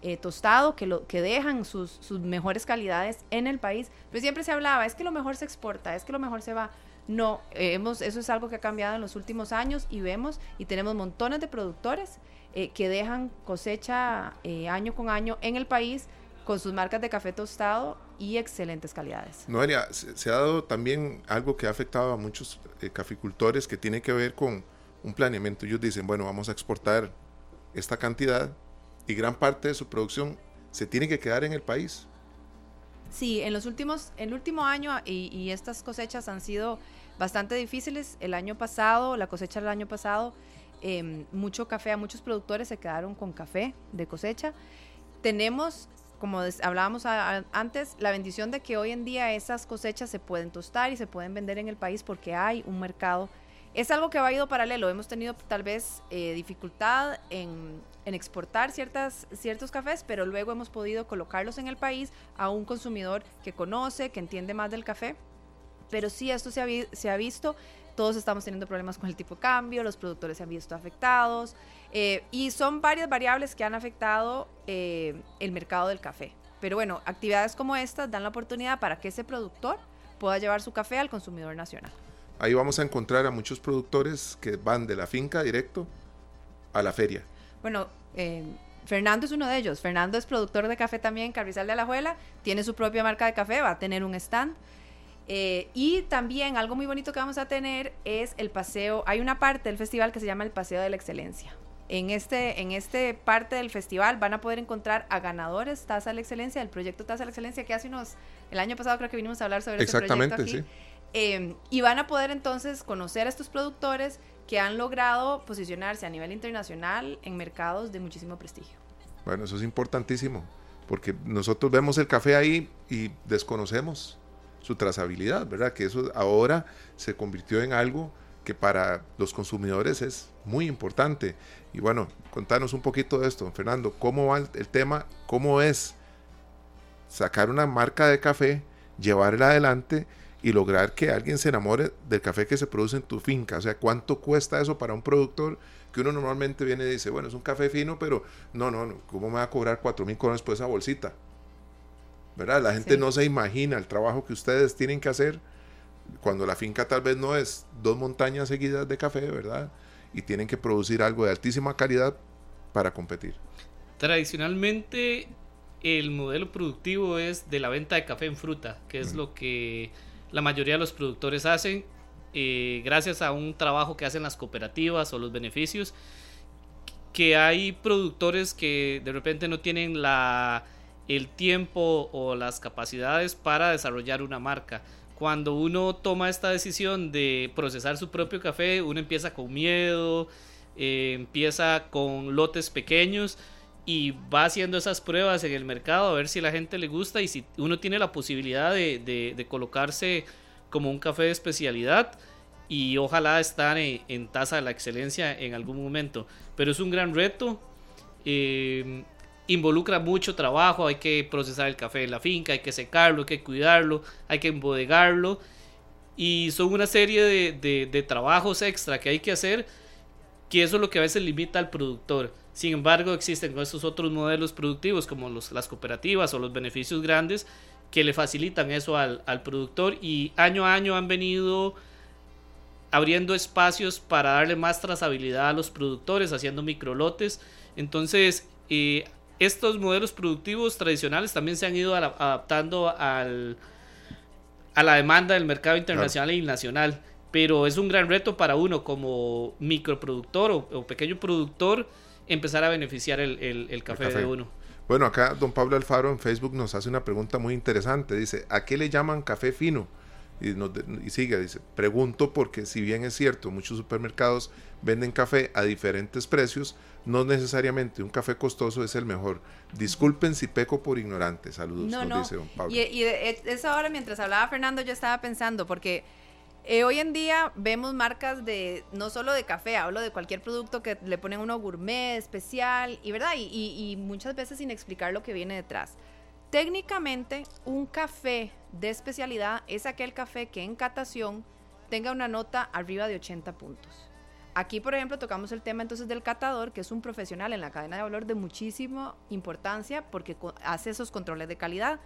eh, tostado, que, lo, que dejan sus, mejores calidades en el país. Pero siempre se hablaba, es que lo mejor se exporta, es que lo mejor se va. No, eh, hemos, eso es algo que ha cambiado en los últimos años y vemos y tenemos montones de productores eh, que dejan cosecha año con año en el país con sus marcas de café tostado y excelentes calidades. Noelia, se, se ha dado también algo que ha afectado a muchos eh, caficultores que tiene que ver con un planeamiento. Ellos dicen, bueno, vamos a exportar esta cantidad y gran parte de su producción se tiene que quedar en el país. Sí, en los últimos, el último año y, y estas cosechas han sido bastante difíciles. El año pasado, la cosecha del año pasado, eh, mucho café, a muchos productores se quedaron con café de cosecha. Tenemos, como hablábamos antes, la bendición de que hoy en día esas cosechas se pueden tostar y se pueden vender en el país porque hay un mercado. Es algo que va ido paralelo. Hemos tenido tal vez eh, dificultad en, exportar ciertas, ciertos cafés, pero luego hemos podido colocarlos en el país a un consumidor que conoce, que entiende más del café. Pero sí, esto se ha visto. Todos estamos teniendo problemas con el tipo de cambio, los productores se han visto afectados. eh, y son varias variables que han afectado eh, el mercado del café. Pero bueno, actividades como estas dan la oportunidad para que ese productor pueda llevar su café al consumidor nacional. Ahí vamos a encontrar a muchos productores que van de la finca directo a la feria. Bueno, eh, Fernando es uno de ellos. Fernando es productor de café también Carrizal de Alajuela, tiene su propia marca de café, va a tener un stand. Eh, y también algo muy bonito que vamos a tener es el paseo. Hay una parte del festival que se llama el Paseo de la Excelencia. En este, en este parte del festival van a poder encontrar a ganadores Taza de la Excelencia, del proyecto Taza de la Excelencia, que hace unos, el año pasado creo que vinimos a hablar sobre este proyecto Exactamente, aquí. sí. Eh, y van a poder entonces conocer a estos productores que han logrado posicionarse a nivel internacional en mercados de muchísimo prestigio. Bueno, eso es importantísimo, porque nosotros vemos el café ahí y desconocemos su trazabilidad, ¿verdad? Que eso ahora se convirtió en algo que para los consumidores es muy importante. Y bueno, contanos un poquito de esto, Fernando, ¿cómo va el, tema? ¿Cómo es sacar una marca de café, llevarla adelante y lograr que alguien se enamore del café que se produce en tu finca? O sea, ¿cuánto cuesta eso para un productor que uno normalmente viene y dice, bueno, es un café fino, pero no, no, no ¿cómo me va a cobrar 4 mil colones por esa bolsita? ¿Verdad? La gente Sí. no se imagina el trabajo que ustedes tienen que hacer cuando la finca tal vez no es dos montañas seguidas de café, ¿verdad? Y tienen que producir algo de altísima calidad para competir. Tradicionalmente el modelo productivo es de la venta de café en fruta, que es lo que la mayoría de los productores hacen eh, gracias a un trabajo que hacen las cooperativas o los beneficios, que hay productores que de repente no tienen la, el tiempo o las capacidades para desarrollar una marca. Cuando uno toma esta decisión de procesar su propio café, uno empieza con miedo, eh, empieza con lotes pequeños y va haciendo esas pruebas en el mercado a ver si la gente le gusta y si uno tiene la posibilidad de, colocarse como un café de especialidad y ojalá estar en, en tasa de la excelencia en algún momento. Pero es un gran reto, eh, involucra mucho trabajo, hay que procesar el café en la finca, hay que secarlo, hay que cuidarlo, hay que embodegarlo y son una serie de, de- trabajos extra que hay que hacer que eso es lo que a veces limita al productor. Sin embargo, existen estos otros modelos productivos como los, las cooperativas o los beneficios grandes que le facilitan eso al, al productor y año a año han venido abriendo espacios para darle más trazabilidad a los productores, haciendo microlotes. Entonces, eh, estos modelos productivos tradicionales también se han ido adaptando al, a la demanda del mercado internacional y nacional. Pero es un gran reto para uno como microproductor o, o pequeño productor empezar a beneficiar el, el- el café, café. de uno. Bueno, acá don Pablo Alfaro en Facebook nos hace una pregunta muy interesante. Dice, ¿a qué le llaman café fino? Y, nos y sigue, dice, pregunto porque si bien es cierto, muchos supermercados venden café a diferentes precios, no necesariamente un café costoso es el mejor. Disculpen si peco por ignorante. Saludos, No, nos no. dice don Pablo. Y, y de- es- esa hora, mientras hablaba Fernando, yo estaba pensando, porque eh, hoy en día vemos marcas de, no solo de café, hablo de cualquier producto que le ponen uno gourmet, especial, y verdad, y, y- y muchas veces sin explicar lo que viene detrás. Técnicamente, un café de especialidad es aquel café que en catación tenga una nota arriba de 80 puntos. Aquí, por ejemplo, tocamos el tema entonces del catador, que es un profesional en la cadena de valor de muchísima importancia porque hace esos controles de calidad,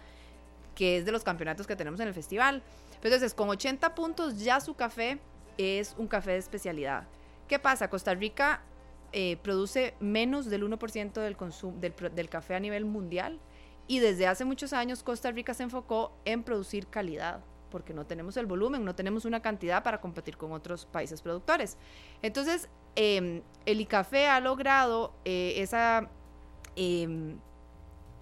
que es de los campeonatos que tenemos en el festival. Entonces, con 80 puntos ya su café es un café de especialidad. ¿Qué pasa? Costa Rica eh, produce menos del 1% del, del, del café a nivel mundial y desde hace muchos años Costa Rica se enfocó en producir calidad porque no tenemos el volumen, no tenemos una cantidad para competir con otros países productores. Entonces, em, el ICAFE ha logrado eh, ese em,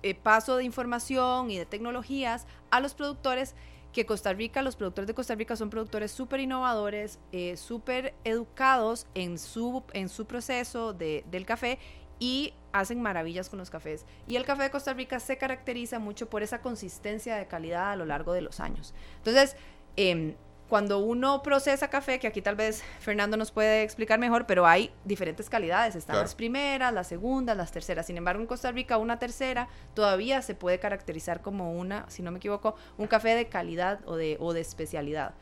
eh, paso de información y de tecnologías a los productores que Costa Rica, los productores de Costa Rica son productores súper innovadores, eh, súper educados en su, en su proceso de, del café y hacen maravillas con los cafés. Y el café de Costa Rica se caracteriza mucho por esa consistencia de calidad a lo largo de los años. Entonces, em, cuando uno procesa café, que aquí tal vez Fernando nos puede explicar mejor, pero hay diferentes calidades, están las primeras, las segundas, las terceras. Sin embargo, en Costa Rica una tercera todavía se puede caracterizar como una, si no me equivoco, un café de calidad o de, o de especialidad.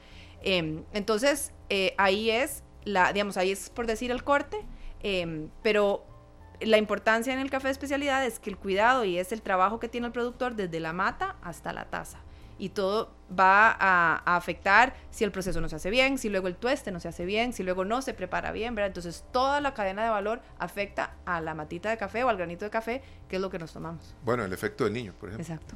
Em, entonces, eh, ahí es, la, digamos, ahí es por decir el corte, em, pero la importancia en el café de especialidad es que el cuidado y es el trabajo que tiene el productor desde la mata hasta la taza y todo va a, afectar si el proceso no se hace bien, si luego el tueste no se hace bien, si luego no se prepara bien, ¿verdad? Entonces toda la cadena de valor afecta a la matita de café o al granito de café, que es lo que nos tomamos. Bueno, el efecto del niño, por ejemplo. Exacto.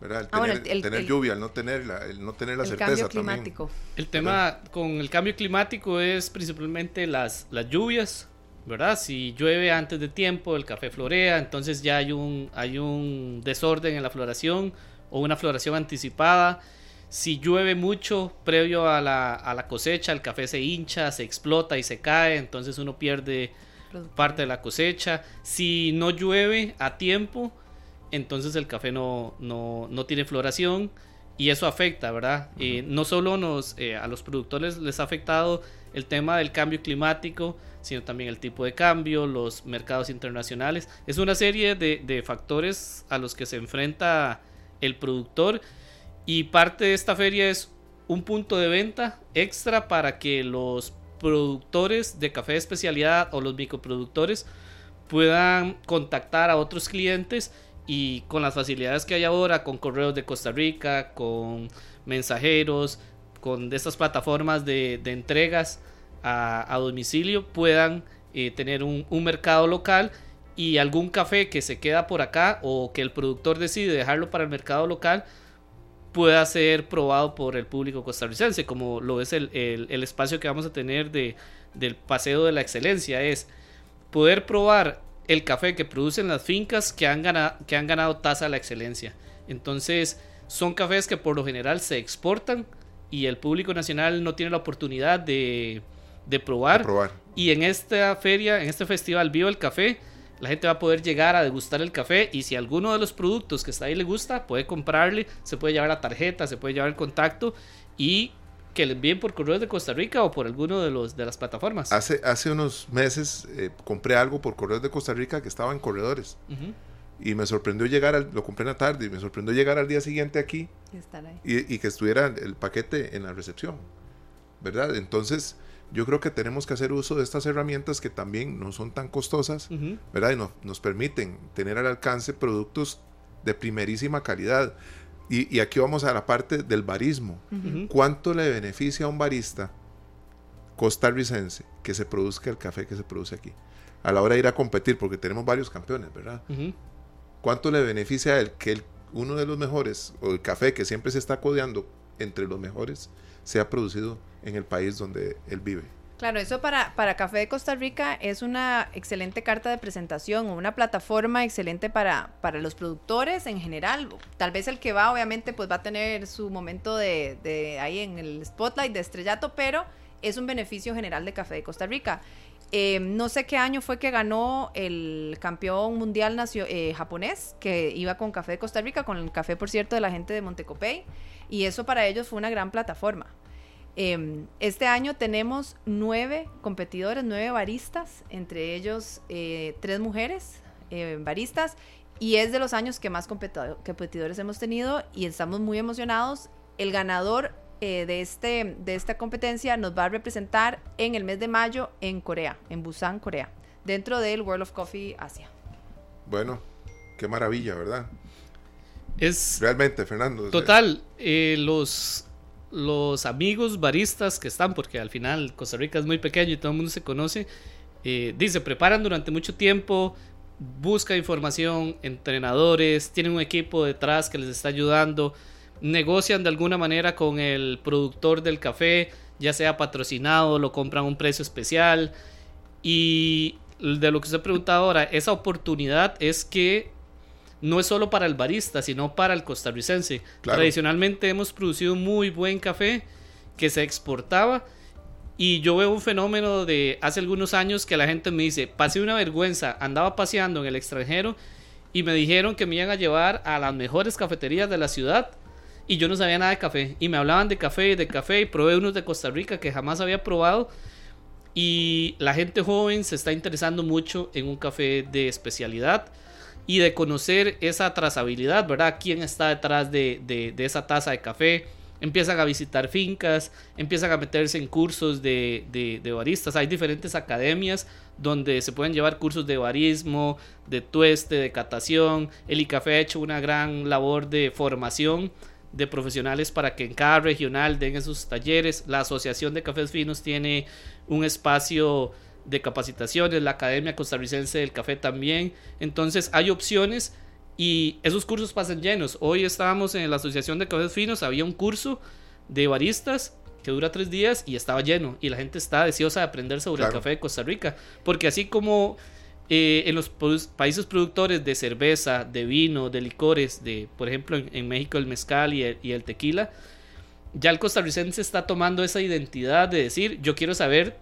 ¿verdad? El tener, lluvia, el no tener la, el no tener la certeza cambio climático. El tema con el cambio climático es principalmente las, las lluvias, ¿verdad? Si llueve antes de tiempo, el café florea, entonces ya hay un, hay un desorden en la floración o una floración anticipada. Si llueve mucho previo a la, cosecha, el café se hincha, se explota y se cae, entonces uno pierde parte de la cosecha. Si no llueve a tiempo, entonces el café no, no, tiene floración y eso afecta, ¿verdad? Eh, no solo nos, eh, a los productores les ha afectado el tema del cambio climático, sino también el tipo de cambio, los mercados internacionales. Es una serie de, de factores a los que se enfrenta el productor y parte de esta feria es un punto de venta extra para que los productores de café de especialidad o los microproductores puedan contactar a otros clientes y con las facilidades que hay ahora con correos de Costa Rica, con mensajeros, con estas plataformas de, entregas a, domicilio puedan eh, tener un, mercado local y algún café que se queda por acá o que el productor decide dejarlo para el mercado local pueda ser probado por el público costarricense, como lo es el, espacio que vamos a tener de, del Paseo de la Excelencia, es poder probar el café que producen las fincas que han ganado, que han ganado tasa a la excelencia. Entonces, son cafés que por lo general se exportan y el público nacional no tiene la oportunidad de, de probar. de probar. Y en esta feria, en este festival Vivo el Café, la gente va a poder llegar a degustar el café y si alguno de los productos que está ahí le gusta, puede comprarle, se puede llevar la tarjeta, se puede llevar el contacto y que le envíen por correos de Costa Rica o por alguno de los de las plataformas. Hace, hace unos meses eh, compré algo por correos de Costa Rica que estaba en corredores. Y me sorprendió llegar, al, lo compré en la tarde y me sorprendió llegar al día siguiente aquí y, y que estuviera el paquete en la recepción. ¿Verdad? Entonces, yo creo que tenemos que hacer uso de estas herramientas que también no son tan costosas, ¿verdad? Y nos permiten tener al alcance productos de primerísima calidad. Y, aquí vamos a la parte del barismo. ¿Cuánto le beneficia a un barista costarricense que se produzca el café que se produce aquí? A la hora de ir a competir, porque tenemos varios campeones, ¿verdad? ¿Cuánto le beneficia a él que uno de los mejores, o el café que siempre se está codeando entre los mejores, sea producido en el país donde él vive. Claro, eso para, para Café de Costa Rica es una excelente carta de presentación una plataforma excelente para, para los productores en general. Tal vez el que va, obviamente, pues va a tener su momento de ahí en el spotlight de estrellato, pero es un beneficio general de Café de Costa Rica. Eh, no sé qué año fue que ganó el campeón mundial eh, japonés, que iba con Café de Costa Rica, con el café, por cierto, de la gente de Montecopey, y eso para ellos fue una gran plataforma. Em, este año tenemos nueve competidores, nueve baristas, entre ellos eh, tres mujeres eh, baristas, y es de los años que más competidores hemos tenido y estamos muy emocionados. El ganador eh, de, este, de esta competencia nos va a representar en el mes de mayo en Corea, en Busan, Corea, dentro del World of Coffee Asia. Bueno, qué maravilla, ¿verdad? Es realmente, Fernando. Total, eh, los, los amigos baristas que están, porque al final Costa Rica es muy pequeño y todo el mundo se conoce, eh, dice, preparan durante mucho tiempo, busca información, entrenadores, tienen un equipo detrás que les está ayudando, negocian de alguna manera con el productor del café, ya sea patrocinado, lo compran a un precio especial. Y de lo que usted pregunta ahora, esa oportunidad es que no es solo para el barista, sino para el costarricense. Tradicionalmente hemos producido muy buen café que se exportaba y yo veo un fenómeno de hace algunos años que la gente me dice, pasé una vergüenza, andaba paseando en el extranjero y me dijeron que me iban a llevar a las mejores cafeterías de la ciudad y yo no sabía nada de café. Y me hablaban de café y de café y probé unos de Costa Rica que jamás había probado. Y la gente joven se está interesando mucho en un café de especialidad y de conocer esa trazabilidad, ¿verdad? ¿Quién está detrás de, de, esa taza de café? Empiezan a visitar fincas, empiezan a meterse en cursos de, de, baristas. Hay diferentes academias donde se pueden llevar cursos de barismo, de tueste, de catación. El ICAFE ha hecho una gran labor de formación de profesionales para que en cada regional den esos talleres. La Asociación de Cafés Finos tiene un espacio de capacitaciones, la Academia Costarricense del Café también. Entonces hay opciones y esos cursos pasan llenos. Hoy estábamos en la Asociación de Cafés Finos, había un curso de baristas que dura tres días y estaba lleno y la gente está deseosa de aprender sobre el café de Costa Rica. Porque así como eh, en los países productores de cerveza, de vino, de licores, de por ejemplo en, México el mezcal y el, tequila, ya el costarricense está tomando esa identidad de decir yo quiero saber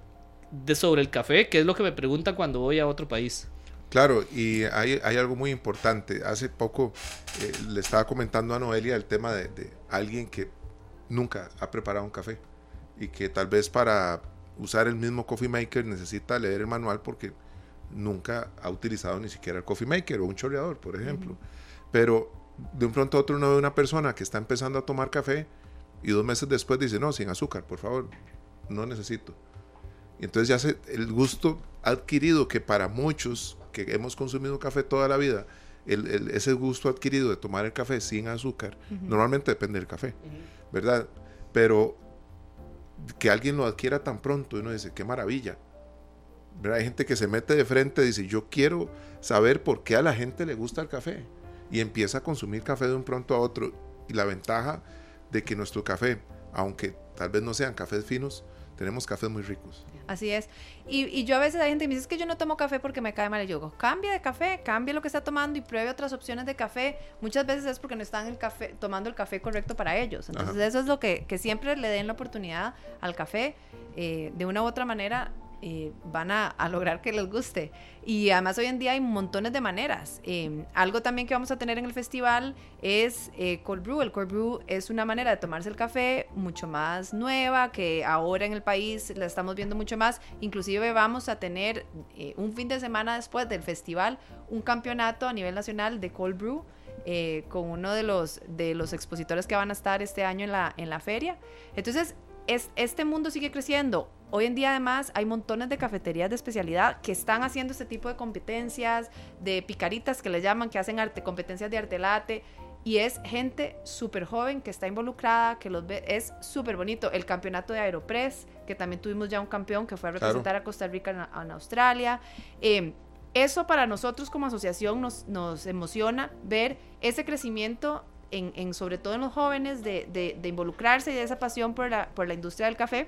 de sobre el café, que es lo que me preguntan cuando voy a otro país. Claro, y hay, algo muy importante. Hace poco eh, le estaba comentando a Noelia el tema de, alguien que nunca ha preparado un café y que tal vez para usar el mismo coffee maker necesita leer el manual porque nunca ha utilizado ni siquiera el coffee maker o un chorreador, por ejemplo. Pero de un pronto a otro uno ve una persona que está empezando a tomar café y dos meses después dice, no, sin azúcar, por favor, no necesito. Y entonces ya se, el gusto adquirido que para muchos que hemos consumido café toda la vida, el, ese gusto adquirido de tomar el café sin azúcar, normalmente depende del café, ¿verdad? Pero que alguien lo adquiera tan pronto, y uno dice, qué maravilla. ¿Verdad? Hay gente que se mete de frente y dice, yo quiero saber por qué a la gente le gusta el café. Y empieza a consumir café de un pronto a otro. Y la ventaja de que nuestro café, aunque tal vez no sean cafés finos, tenemos cafés muy ricos. Así es. Y, yo a veces hay gente que me dice, es que yo no tomo café porque me cae mal. Y yo digo, cambia de café, cambia lo que está tomando y pruebe otras opciones de café. Muchas veces es porque no están el café, tomando el café correcto para ellos. Entonces eso es lo que, que, siempre le den la oportunidad al café. Eh, de una u otra manera, eh, van a, lograr que les guste. Y además hoy en día hay montones de maneras. Em, algo también que vamos a tener en el festival es eh, cold brew. El cold brew es una manera de tomarse el café mucho más nueva, que ahora en el país la estamos viendo mucho más. Inclusive vamos a tener eh, un fin de semana después del festival un campeonato a nivel nacional de cold brew. con uno de los, de los expositores que van a estar este año en la, en la feria. Entonces, es, este mundo sigue creciendo. Hoy en día además hay montones de cafeterías de especialidad que están haciendo este tipo de competencias, de picaritas que le llaman, que hacen arte, competencias de arte late. Y es gente súper joven que está involucrada, que los ve, es súper bonito. El campeonato de Aeropress, que también tuvimos ya un campeón que fue a representar a Costa Rica en, Australia. Eh, eso para nosotros como asociación nos, nos emociona ver ese crecimiento en, sobre todo en los jóvenes, de, involucrarse y de esa pasión por la, por la industria del café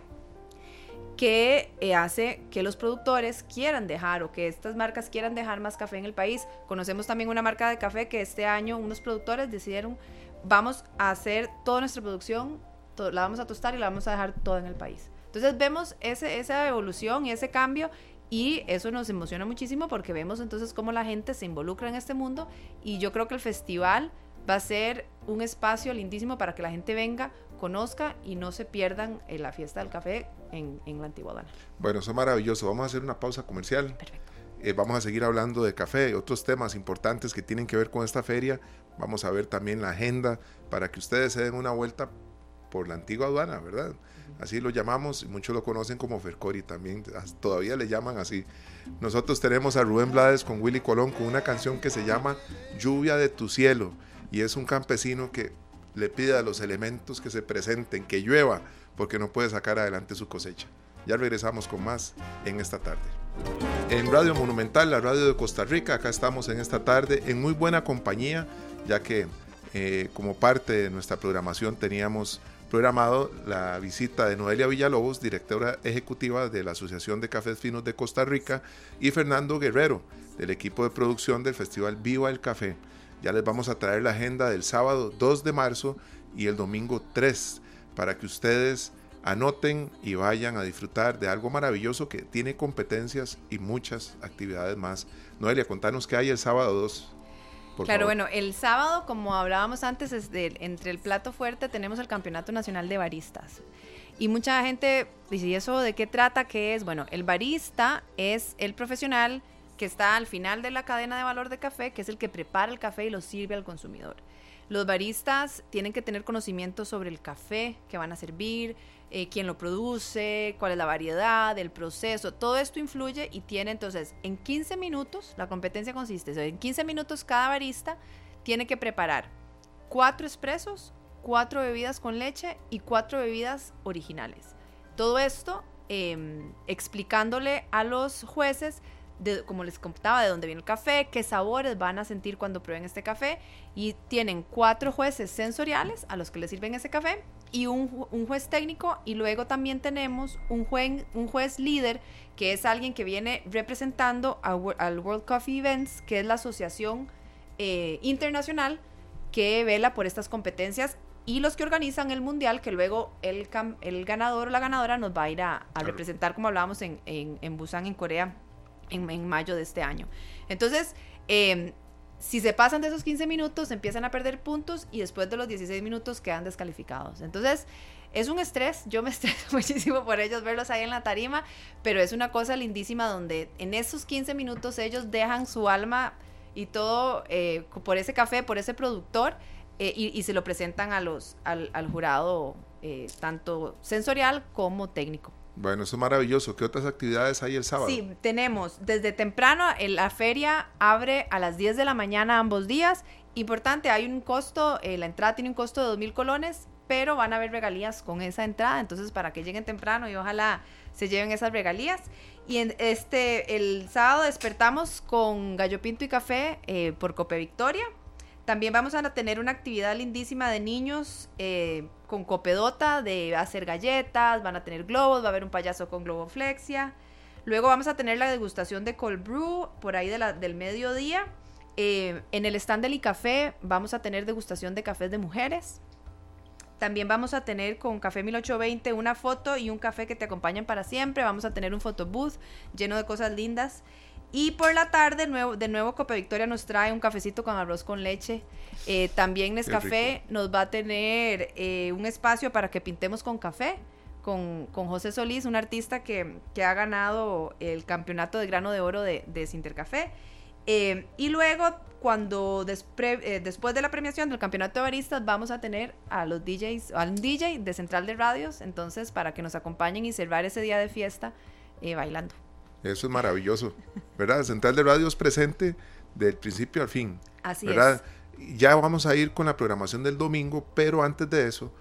que eh, hace que los productores quieran dejar o que estas marcas quieran dejar más café en el país. Conocemos también una marca de café que este año unos productores decidieron vamos a hacer toda nuestra producción, la vamos a tostar y la vamos a dejar toda en el país. Entonces vemos ese, esa evolución y ese cambio y eso nos emociona muchísimo porque vemos entonces cómo la gente se involucra en este mundo y yo creo que el festival va a ser un espacio lindísimo para que la gente venga, conozca y no se pierdan en la fiesta del café en, la antigua Dana. Bueno, eso es maravilloso. Vamos a hacer una pausa comercial. Perfecto. Eh, vamos a seguir hablando de café y otros temas importantes que tienen que ver con esta feria. Vamos a ver también la agenda para que ustedes se den una vuelta por la antigua aduana, ¿verdad? Así lo llamamos, y muchos lo conocen como Fercori también, todavía le llaman así. Nosotros tenemos a Rubén Blades con Willy Colón con una canción que se llama Lluvia de tu cielo, y es un campesino que le pide a los elementos que se presenten, que llueva, porque no puede sacar adelante su cosecha. Ya regresamos con más en esta tarde. En Radio Monumental, la radio de Costa Rica, acá estamos en esta tarde en muy buena compañía, ya que eh, como parte de nuestra programación teníamos programado la visita de Noelia Villalobos, directora ejecutiva de la Asociación de Cafés Finos de Costa Rica, y Fernando Guerrero, del equipo de producción del Festival Viva el Café. Ya les vamos a traer la agenda del sábado 2 de marzo y el domingo 3 para que ustedes anoten y vayan a disfrutar de algo maravilloso que tiene competencias y muchas actividades más. Noelia, contanos qué hay el sábado 2. claro, bueno, el sábado, como hablábamos antes, es entre el plato fuerte tenemos el Campeonato Nacional de Baristas. Y mucha gente dice, ¿y eso de qué trata? ¿Qué es? Bueno, el barista es el profesional que está al final de la cadena de valor de café, que es el que prepara el café y lo sirve al consumidor. Los baristas tienen que tener conocimiento sobre el café que van a servir, eh, quién lo produce, cuál es la variedad, el proceso. Todo esto influye y tiene entonces en 15 minutos, la competencia consiste, en 15 minutos cada barista tiene que preparar cuatro expresos, cuatro bebidas con leche y cuatro bebidas originales. Todo esto em, explicándole a los jueces como les contaba, de dónde viene el café, qué sabores van a sentir cuando prueben este café. Y tienen cuatro jueces sensoriales a los que les sirven ese café y un, juez técnico. Y luego también tenemos un juez, un juez líder, que es alguien que viene representando al World Coffee Events, que es la asociación eh, internacional que vela por estas competencias y los que organizan el mundial, que luego el, el ganador o la ganadora nos va a ir a, representar, como hablábamos en, en, en Busan, en Corea, en, mayo de este año. Entonces, em, si se pasan de esos 15 minutos, empiezan a perder puntos y después de los 16 minutos quedan descalificados. Entonces, es un estrés, yo me (laughs) estreso muchísimo por ellos verlos ahí en la tarima, pero es una cosa lindísima donde en esos 15 minutos ellos dejan su alma y todo eh, por ese café, por ese productor, eh, y, se lo presentan a los, al, jurado, eh, tanto sensorial como técnico. Bueno, eso es maravilloso. ¿Qué otras actividades hay el sábado? Sí, tenemos desde temprano, la feria abre a las 10 de la mañana ambos días. Importante, hay un costo, eh, la entrada tiene un costo de 2 mil colones, pero van a haber regalías con esa entrada, entonces para que lleguen temprano y ojalá se lleven esas regalías. Y en este, el sábado despertamos con gallo pinto y café eh, por Cope Victoria. También vamos a tener una actividad lindísima de niños eh, con copedota de hacer galletas, van a tener globos, va a haber un payaso con globoflexia. Luego vamos a tener la degustación de cold brew por ahí del mediodía. Eh, en el stand del café vamos a tener degustación de cafés de mujeres. También vamos a tener con Café 1820 una foto y un café que te acompañan para siempre. Vamos a tener un photobooth lleno de cosas lindas. Y por la tarde, nuevo, de nuevo, Copa Victoria nos trae un cafecito con arroz con leche. Eh, también Nescafé nos va a tener eh, un espacio para que pintemos con café. Con, José Solís, un artista que, ha ganado el campeonato de grano de oro de, de Sintercafé. Eh, y luego, cuando después de la premiación del campeonato de baristas, vamos a tener a los DJs, al DJ de Central de Radios, entonces para que nos acompañen y cerrar ese día de fiesta bailando. Eso es maravilloso, ¿verdad? Central de Radio es presente del principio al fin. Así ¿verdad? Ya vamos a ir con la programación del domingo, pero antes de eso,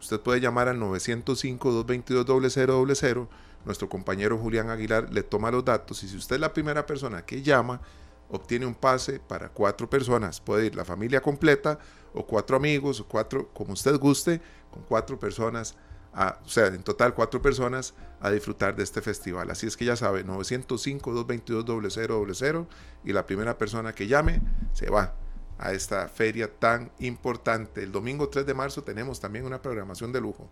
usted puede llamar al 905-222-0000. Nuestro compañero Julián Aguilar le toma los datos y si usted es la primera persona que llama, obtiene un pase para cuatro personas. Puede ir la familia completa o cuatro amigos o cuatro, como usted guste, con cuatro personas o sea, en total cuatro personas a disfrutar de este festival. Así es que ya sabe, 905-222-0000 y la primera persona que llame se va a esta feria tan importante. El domingo 3 de marzo tenemos también una programación de lujo.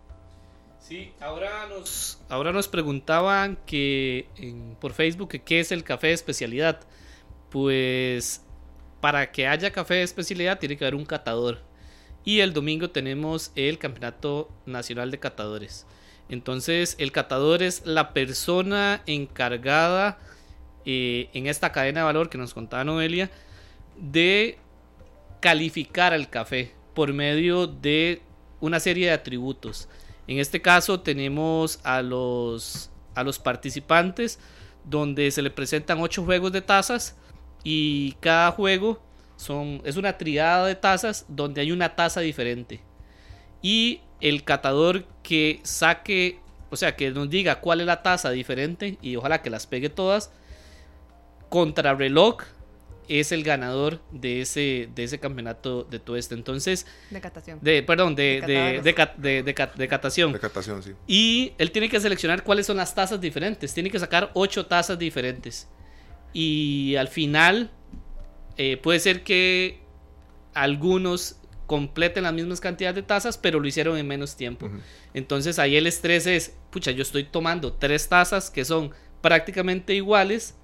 Sí, ahora nos, preguntaban que por Facebook qué es el café de especialidad. Pues para que haya café de especialidad tiene que haber un catador. Y el domingo tenemos el Campeonato Nacional de Catadores. Entonces, el catador es la persona encargada eh, en esta cadena de valor que nos contaba Noelia de calificar al café por medio de una serie de atributos. En este caso tenemos a los, a los participantes donde se le presentan ocho juegos de tazas y cada juego son, es una triada de tazas donde hay una taza diferente. Y el catador que saque, o sea, que nos diga cuál es la taza diferente y ojalá que las pegue todas, contra reloj es el ganador de ese, de ese campeonato de todo esto. Entonces, De catación. de, perdón, de, De de catación. De catación, sí. Y él tiene que seleccionar cuáles son las tazas diferentes. Tiene que sacar ocho tazas diferentes. Y al final eh, puede ser que algunos completen las mismas cantidades de tazas, pero lo hicieron en menos tiempo. Entonces ahí el estrés es, pucha, yo estoy tomando tres tazas que son prácticamente iguales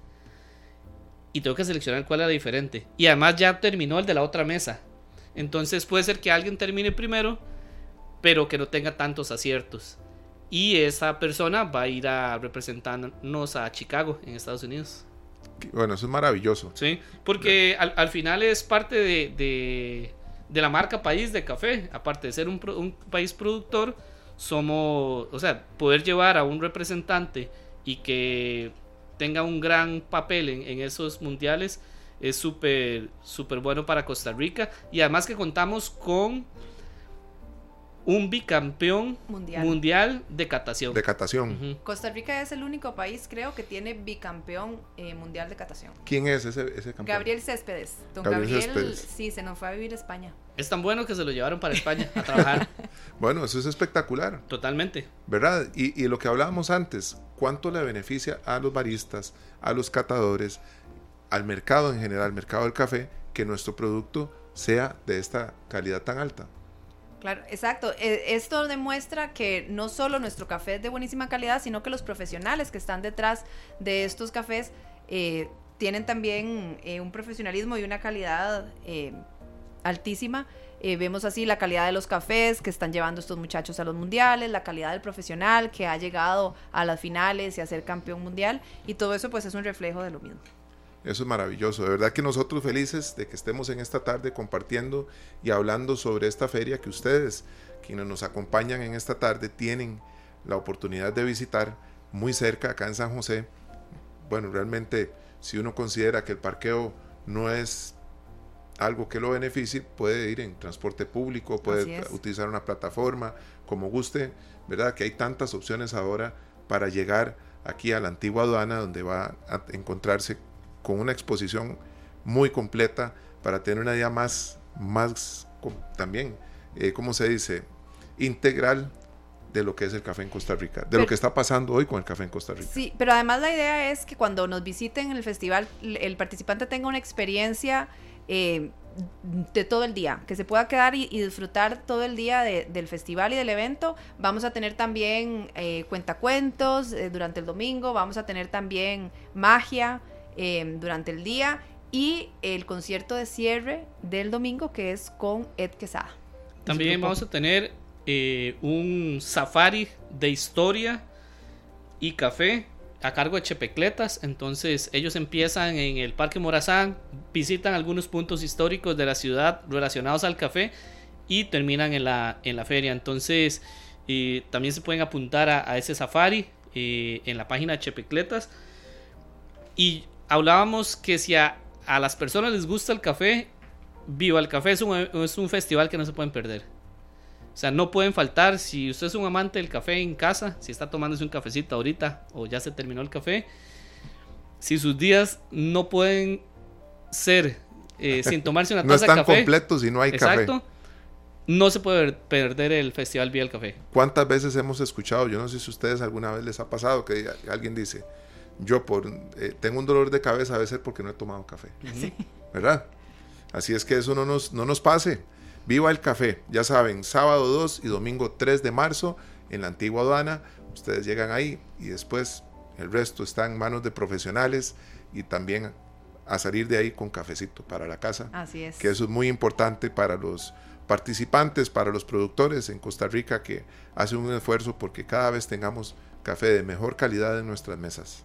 y tengo que seleccionar cuál es la diferente. Y además ya terminó el de la otra mesa. Entonces puede ser que alguien termine primero, pero que no tenga tantos aciertos. Y esa persona va a ir a representarnos a Chicago, en Estados Unidos. Bueno, eso es maravilloso. ¿sí? Porque al, al final es parte de, de- la marca país de café. Aparte de ser un país productor, somos, o sea, poder llevar a un representante y que tenga un gran papel en, en esos mundiales es súper, súper bueno para Costa Rica. Y además que contamos con un bicampeón Mundial. mundial de catación. De catación. Ujú. Costa Rica es el único país, creo, que tiene bicampeón eh, mundial de catación. ¿Quién es ese, ese campeón? Gabriel Céspedes. Don Gabriel Gabriel, Céspedes. sí, se nos fue a vivir a España. Es tan bueno que se lo llevaron para España a trabajar. (laughs) Bueno, eso es espectacular. Totalmente. ¿verdad? Y, y lo que hablábamos antes, ¿cuánto le beneficia a los baristas, a los catadores, al mercado en general, al mercado del café, que nuestro producto sea de esta calidad tan alta? Claro, exacto. Eh, Esto demuestra que no solo nuestro café es de buenísima calidad, sino que los profesionales que están detrás de estos cafés eh, tienen también eh, un profesionalismo y una calidad eh, altísima. Vemos así la calidad de los cafés que están llevando estos muchachos a los mundiales, la calidad del profesional que ha llegado a las finales y a ser campeón mundial, y todo eso pues es un reflejo de lo mismo. Eso es maravilloso. De verdad que nosotros felices de que estemos en esta tarde compartiendo y hablando sobre esta feria que ustedes, quienes nos acompañan en esta tarde, tienen la oportunidad de visitar muy cerca acá en San José. Bueno, realmente si uno considera que el parqueo no es algo que lo beneficie, puede ir en transporte público, puede utilizar una plataforma, como guste, ¿verdad? Que hay tantas opciones ahora para llegar aquí a la antigua aduana donde va a encontrarse con una exposición muy completa para tener una idea más, más también, eh, ¿cómo se dice? Integral de lo que es el café en Costa Rica, de lo que está pasando hoy con el café en Costa Rica. Sí, pero además la idea es que cuando nos visiten en el festival, el participante tenga una experiencia eh, de todo el día, que se pueda quedar y, y disfrutar todo el día de- del festival y del evento. Vamos a tener también eh, cuentacuentos eh, durante el domingo, vamos a tener también magia eh, durante el día y el concierto de cierre del domingo que es con Ed Quesada. También vamos a tener eh, un safari de historia y café a cargo de Chepecletas. Entonces ellos empiezan en el Parque Morazán, visitan algunos puntos históricos de la ciudad relacionados al café y terminan en la, en la feria. Entonces eh, también se pueden apuntar a, a ese safari eh, en la página de Chepecletas. Y hablábamos que si a, a las personas les gusta el café, Viva el Café es un, es un festival que no se pueden perder. O sea, no pueden faltar. Si usted es un amante del café en casa, si está tomándose un cafecito ahorita o ya se terminó el café, si sus días no pueden ser eh, (laughs) sin tomarse una No taza de están café, completos si no hay exacto, café. no se puede perder el festival Viva el Café. ¿Cuántas veces hemos escuchado? Yo no sé si a ustedes alguna vez les ha pasado que alguien dice, yo por, eh, tengo un dolor de cabeza a veces porque no he tomado café. ¿Verdad? Así es que eso no nos, no nos pase. Viva el café. Ya saben, sábado 2 y domingo 3 de marzo en la antigua aduana. Ustedes llegan ahí y después el resto está en manos de profesionales y también a salir de ahí con cafecito para la casa Así es. que eso es muy importante para los participantes, para los productores en Costa Rica que hacen un esfuerzo porque cada vez tengamos café de mejor calidad en nuestras mesas.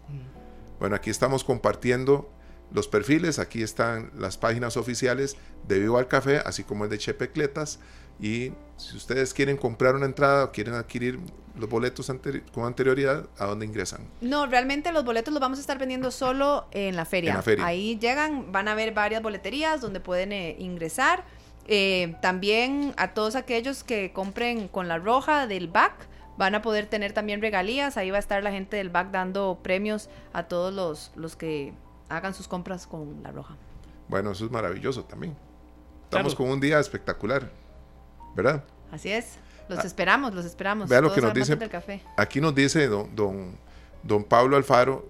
Bueno, aquí estamos compartiendo los perfiles, aquí están las páginas oficiales de Viva al Café, así como el de Chepecletas. Y si ustedes quieren comprar una entrada o quieren adquirir los boletos con anterioridad, ¿a dónde ingresan? No, realmente los boletos los vamos a estar vendiendo solo en la feria. Ahí llegan, van a ver varias boleterías donde pueden eh, ingresar. Eh, también a todos aquellos que compren con la roja del BAC van a poder tener también regalías. Ahí va a estar la gente del BAC dando premios a todos los, los que hagan sus compras con la roja. Bueno, eso es maravilloso también. Estamos con un día espectacular, ¿verdad? Así es. Los ah, esperamos, los esperamos. Vea lo que nos dice. Aquí nos dice don, don, don Pablo Alfaro,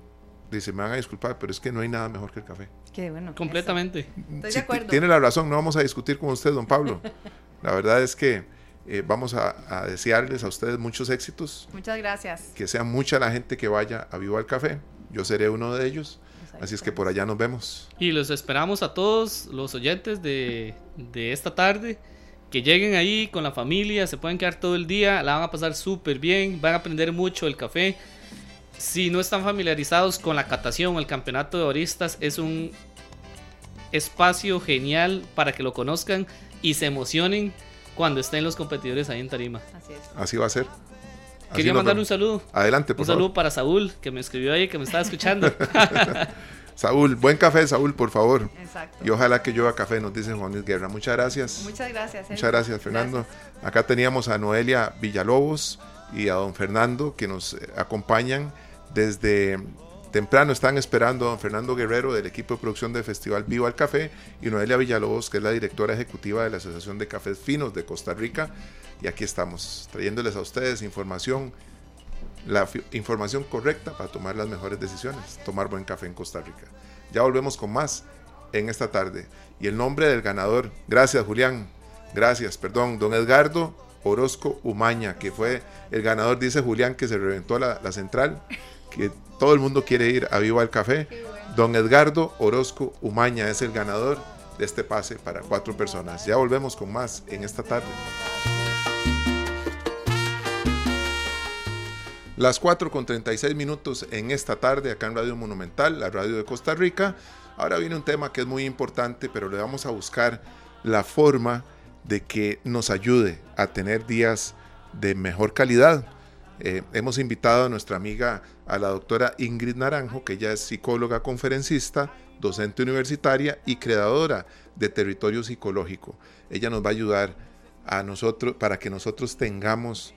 dice, me van a disculpar, pero es que no hay nada mejor que el café. Qué bueno. Completamente. Estoy de acuerdo. Tiene la razón, no vamos a discutir con usted, don Pablo. (laughs) la verdad es que eh, vamos a, a, desearles a ustedes muchos éxitos. Muchas gracias. Que sea mucha la gente que vaya a Vivo al Café. Yo seré uno de ellos. Así es que por allá nos vemos. Y los esperamos a todos los oyentes de, de esta tarde que lleguen ahí con la familia, se pueden quedar todo el día, la van a pasar súper bien, van a aprender mucho del café. Si no están familiarizados con la catación o el campeonato de baristas, es un espacio genial para que lo conozcan y se emocionen cuando estén los competidores ahí en Tarima. Así, Así va a ser. Quería mandar un saludo. Adelante, por Un saludo para Saúl, que me escribió ahí, que me estaba escuchando. (laughs) Saúl, buen café, Saúl, por favor. Exacto. Y ojalá que llueva café, nos dice Juan Luis Guerra. Muchas gracias. Muchas gracias. Muchas gracias, Fernando. Acá teníamos a Noelia Villalobos y a don Fernando que nos eh, acompañan desde temprano. Están esperando a don Fernando Guerrero del equipo de producción del Festival Vivo al Café y Noelia Villalobos, que es la directora ejecutiva de la Asociación de Cafés Finos de Costa Rica. Y aquí estamos, trayéndoles a ustedes información la información correcta para tomar las mejores decisiones, tomar buen café en Costa Rica. Ya volvemos con más en esta tarde. Y el nombre del ganador, gracias Julián, gracias, perdón, don Edgardo Orozco Umaña, que fue el ganador, dice Julián, que se reventó la, la central, que todo el mundo quiere ir a Viva el Café. Don Edgardo Orozco Umaña es el ganador de este pase para cuatro personas. Ya volvemos con más en esta tarde. Las 4 con 36 minutos en esta tarde acá en Radio Monumental, la radio de Costa Rica. Ahora viene un tema que es muy importante, pero le vamos a buscar la forma de que nos ayude a tener días de mejor calidad. Eh, hemos invitado a nuestra amiga, a la doctora Ingrid Naranjo, que ella es psicóloga conferencista, docente universitaria y creadora de Territorio Psicológico. Ella nos va a ayudar a nosotros para que nosotros tengamos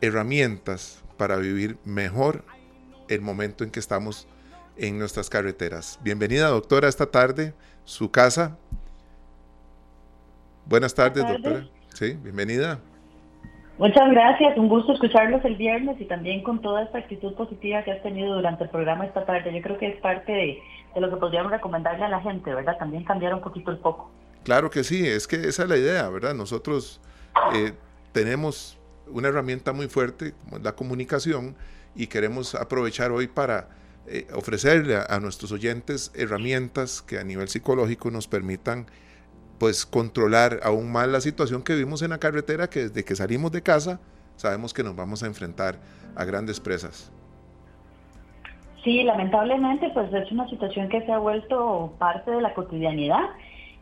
herramientas para vivir mejor el momento en que estamos en nuestras carreteras. Bienvenida, doctora, esta tarde, su casa. Buenas tardes, doctora. Sí, bienvenida. Muchas gracias, un gusto escucharlos el viernes y también con toda esta actitud positiva que has tenido durante el programa esta tarde. Yo creo que es parte de, lo que podríamos recomendarle a la gente, ¿verdad? También cambiar un poquito el foco. Claro que sí, es que esa es la idea, ¿verdad? Nosotros eh, tenemos una herramienta muy fuerte la comunicación y queremos aprovechar hoy para eh, ofrecerle a, nuestros oyentes herramientas que a nivel psicológico nos permitan pues controlar aún más la situación que vivimos en la carretera que desde que salimos de casa sabemos que nos vamos a enfrentar a grandes presas. Sí, lamentablemente pues es una situación que se ha vuelto parte de la cotidianidad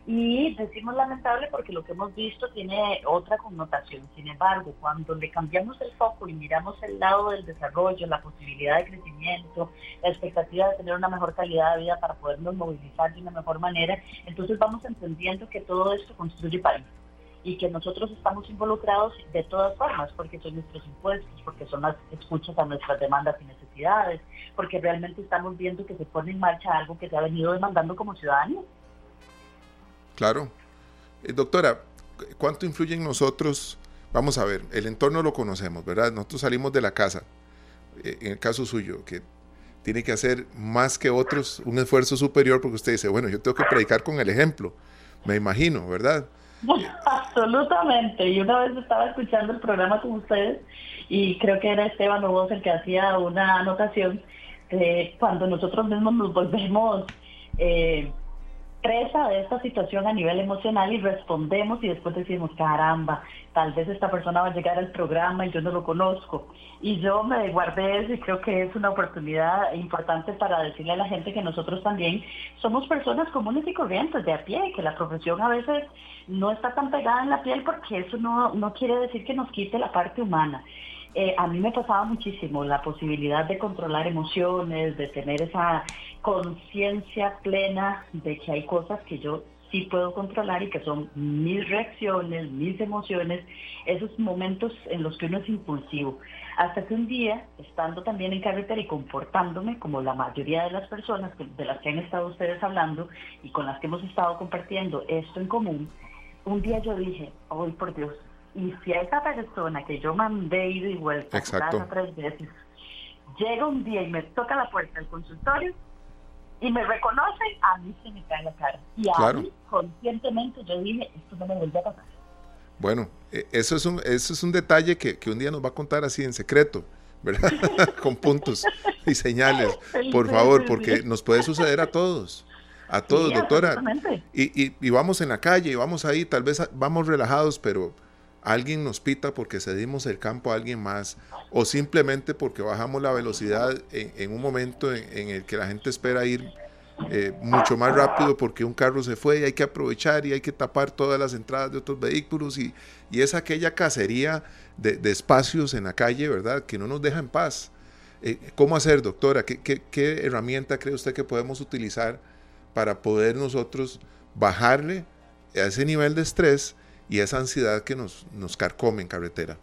y decimos lamentable porque lo que hemos visto tiene otra connotación. Sin embargo, cuando le cambiamos el foco y miramos el lado del desarrollo, la posibilidad de crecimiento, la expectativa de tener una mejor calidad de vida para podernos movilizar de una mejor manera, entonces vamos entendiendo que todo esto construye país y que nosotros estamos involucrados de todas formas, porque son nuestros impuestos, porque son las escuchas a nuestras demandas y necesidades, porque realmente estamos viendo que se pone en marcha algo que se ha venido demandando como ciudadanos. Claro. Eh, doctora, ¿cuánto influye en nosotros? Vamos a ver, el entorno lo conocemos, ¿verdad? Nosotros salimos de la casa, eh, en el caso suyo, que tiene que hacer más que otros un esfuerzo superior porque usted dice, bueno, yo tengo que predicar con el ejemplo, me imagino, ¿verdad? (laughs) Absolutamente. Y una vez estaba escuchando el programa con ustedes y creo que era Esteban Obos el que hacía una anotación de cuando nosotros mismos nos volvemos eh, presa de esta situación a nivel emocional y respondemos y después decimos, caramba, tal vez esta persona va a llegar al programa y yo no lo conozco. Y yo me guardé eso y creo que es una oportunidad importante para decirle a la gente que nosotros también somos personas comunes y corrientes de a pie, que la profesión a veces no está tan pegada en la piel porque eso no, no quiere decir que nos quite la parte humana. Eh, a mí me pasaba muchísimo la posibilidad de controlar emociones, de tener esa conciencia plena de que hay cosas que yo sí puedo controlar y que son mis reacciones, mis emociones, esos momentos en los que uno es impulsivo. Hasta que un día, estando también en carretera y comportándome como la mayoría de las personas de las que han estado ustedes hablando y con las que hemos estado compartiendo esto en común, un día yo dije, hoy por Dios, y si a esa persona que yo mandé ida y vuelta tres veces, llega un día y me toca la puerta del consultorio y me reconoce, a mí se me cae la cara. Y a mí, conscientemente, yo dije, esto no me vuelve a pasar. Bueno, e, eso es un, eso es un detalle que, que un día nos va a contar así en secreto. ¿verdad? (laughs) Con puntos y señales, (laughs) por favor, porque nos puede suceder a todos. A todos, doctora. Y, y, y, vamos en la calle, y vamos ahí, tal vez vamos relajados, pero alguien nos pita porque cedimos el campo a alguien más o simplemente porque bajamos la velocidad en, un momento en, el que la gente espera ir eh, mucho más rápido porque un carro se fue y hay que aprovechar y hay que tapar todas las entradas de otros vehículos y, es aquella cacería de, espacios en la calle, ¿verdad? Que no nos deja en paz. Eh, ¿Cómo hacer, doctora? ¿Qué, qué herramienta cree usted que podemos utilizar para poder nosotros bajarle a ese nivel de estrés? Y esa ansiedad que nos, nos carcome en carretera?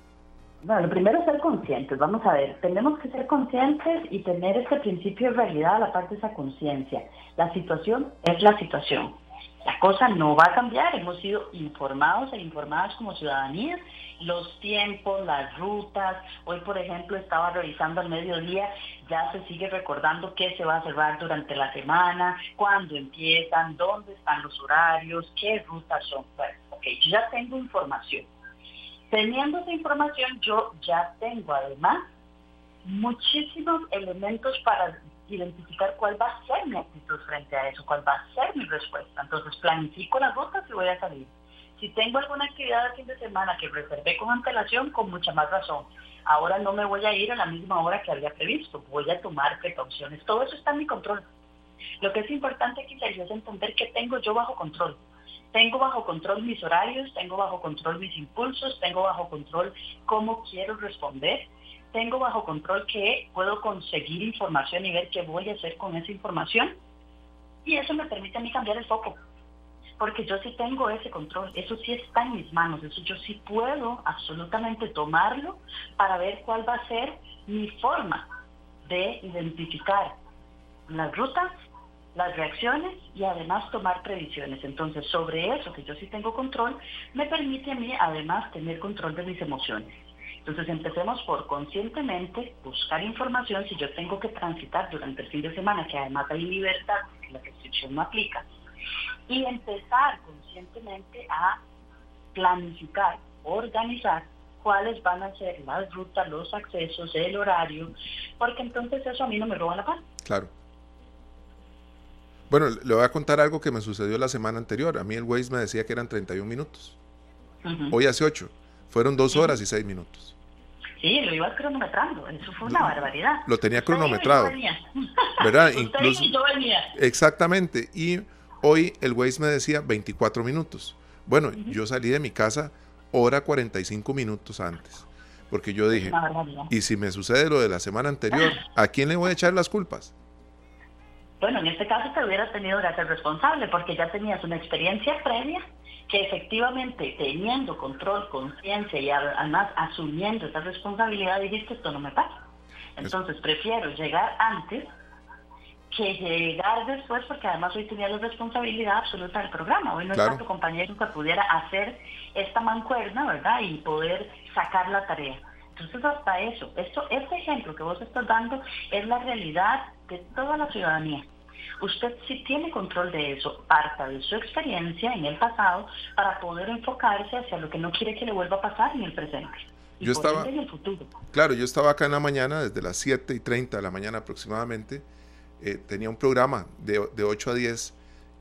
Bueno, lo primero es ser conscientes. Vamos a ver, tenemos que ser conscientes y tener ese principio de realidad a la parte de esa conciencia. La situación es la situación. La cosa no va a cambiar. Hemos sido informados e informadas como ciudadanía. Los tiempos, las rutas. Hoy, por ejemplo, estaba revisando al mediodía. Ya se sigue recordando qué se va a cerrar durante la semana, cuándo empiezan, dónde están los horarios, qué rutas son. Bueno, ok, ya tengo información. Teniendo esa información, yo ya tengo además muchísimos elementos para identificar cuál va a ser mi actitud frente a eso, cuál va a ser mi respuesta. Entonces planifico las rutas y voy a salir. Si tengo alguna actividad de fin de semana que reservé con antelación, con mucha más razón. Ahora no me voy a ir a la misma hora que había previsto, voy a tomar precauciones. Todo eso está en mi control. Lo que es importante aquí es entender que tengo yo bajo control. Tengo bajo control mis horarios, tengo bajo control mis impulsos, tengo bajo control cómo quiero responder, tengo bajo control que puedo conseguir información y ver qué voy a hacer con esa información. Y eso me permite a mí cambiar el foco. Porque yo sí tengo ese control, eso sí está en mis manos, eso yo sí puedo absolutamente tomarlo para ver cuál va a ser mi forma de identificar las rutas las reacciones y además tomar previsiones. Entonces, sobre eso que yo sí tengo control, me permite a mí además tener control de mis emociones. Entonces, empecemos por conscientemente buscar información si yo tengo que transitar durante el fin de semana, que además hay libertad, que la restricción no aplica, y empezar conscientemente a planificar, organizar cuáles van a ser las rutas, los accesos, el horario, porque entonces eso a mí no me roba la paz. Claro. Bueno, le voy a contar algo que me sucedió la semana anterior. A mí el Waze me decía que eran 31 minutos. Hoy hace 8. Fueron 2 horas y 6 minutos. Sí, lo ibas cronometrando. Eso fue una barbaridad. Lo tenía cronometrado. (laughs) ¿Verdad? Incluso. Exactamente. Y hoy el Waze me decía 24 minutos. Bueno, yo salí de mi casa hora 45 minutos antes. Porque yo dije, y si me sucede lo de la semana anterior, ¿a quién le voy a echar las culpas? Bueno, en este caso te hubieras tenido que hacer responsable porque ya tenías una experiencia previa que efectivamente teniendo control, conciencia y además asumiendo esa responsabilidad dijiste esto no me pasa. Entonces prefiero llegar antes que llegar después porque además hoy tenía la responsabilidad absoluta del programa. Hoy no está tu compañero que pudiera hacer esta mancuerna, ¿verdad? Y poder sacar la tarea. Entonces hasta eso, esto, este ejemplo que vos estás dando es la realidad de toda la ciudadanía. Usted sí tiene control de eso, parta de su experiencia en el pasado para poder enfocarse hacia lo que no quiere que le vuelva a pasar en el presente. yo estaba, en el futuro. Claro, yo estaba acá en la mañana, desde las 7 y 30 de la mañana aproximadamente, eh, tenía un programa de, de 8 a 10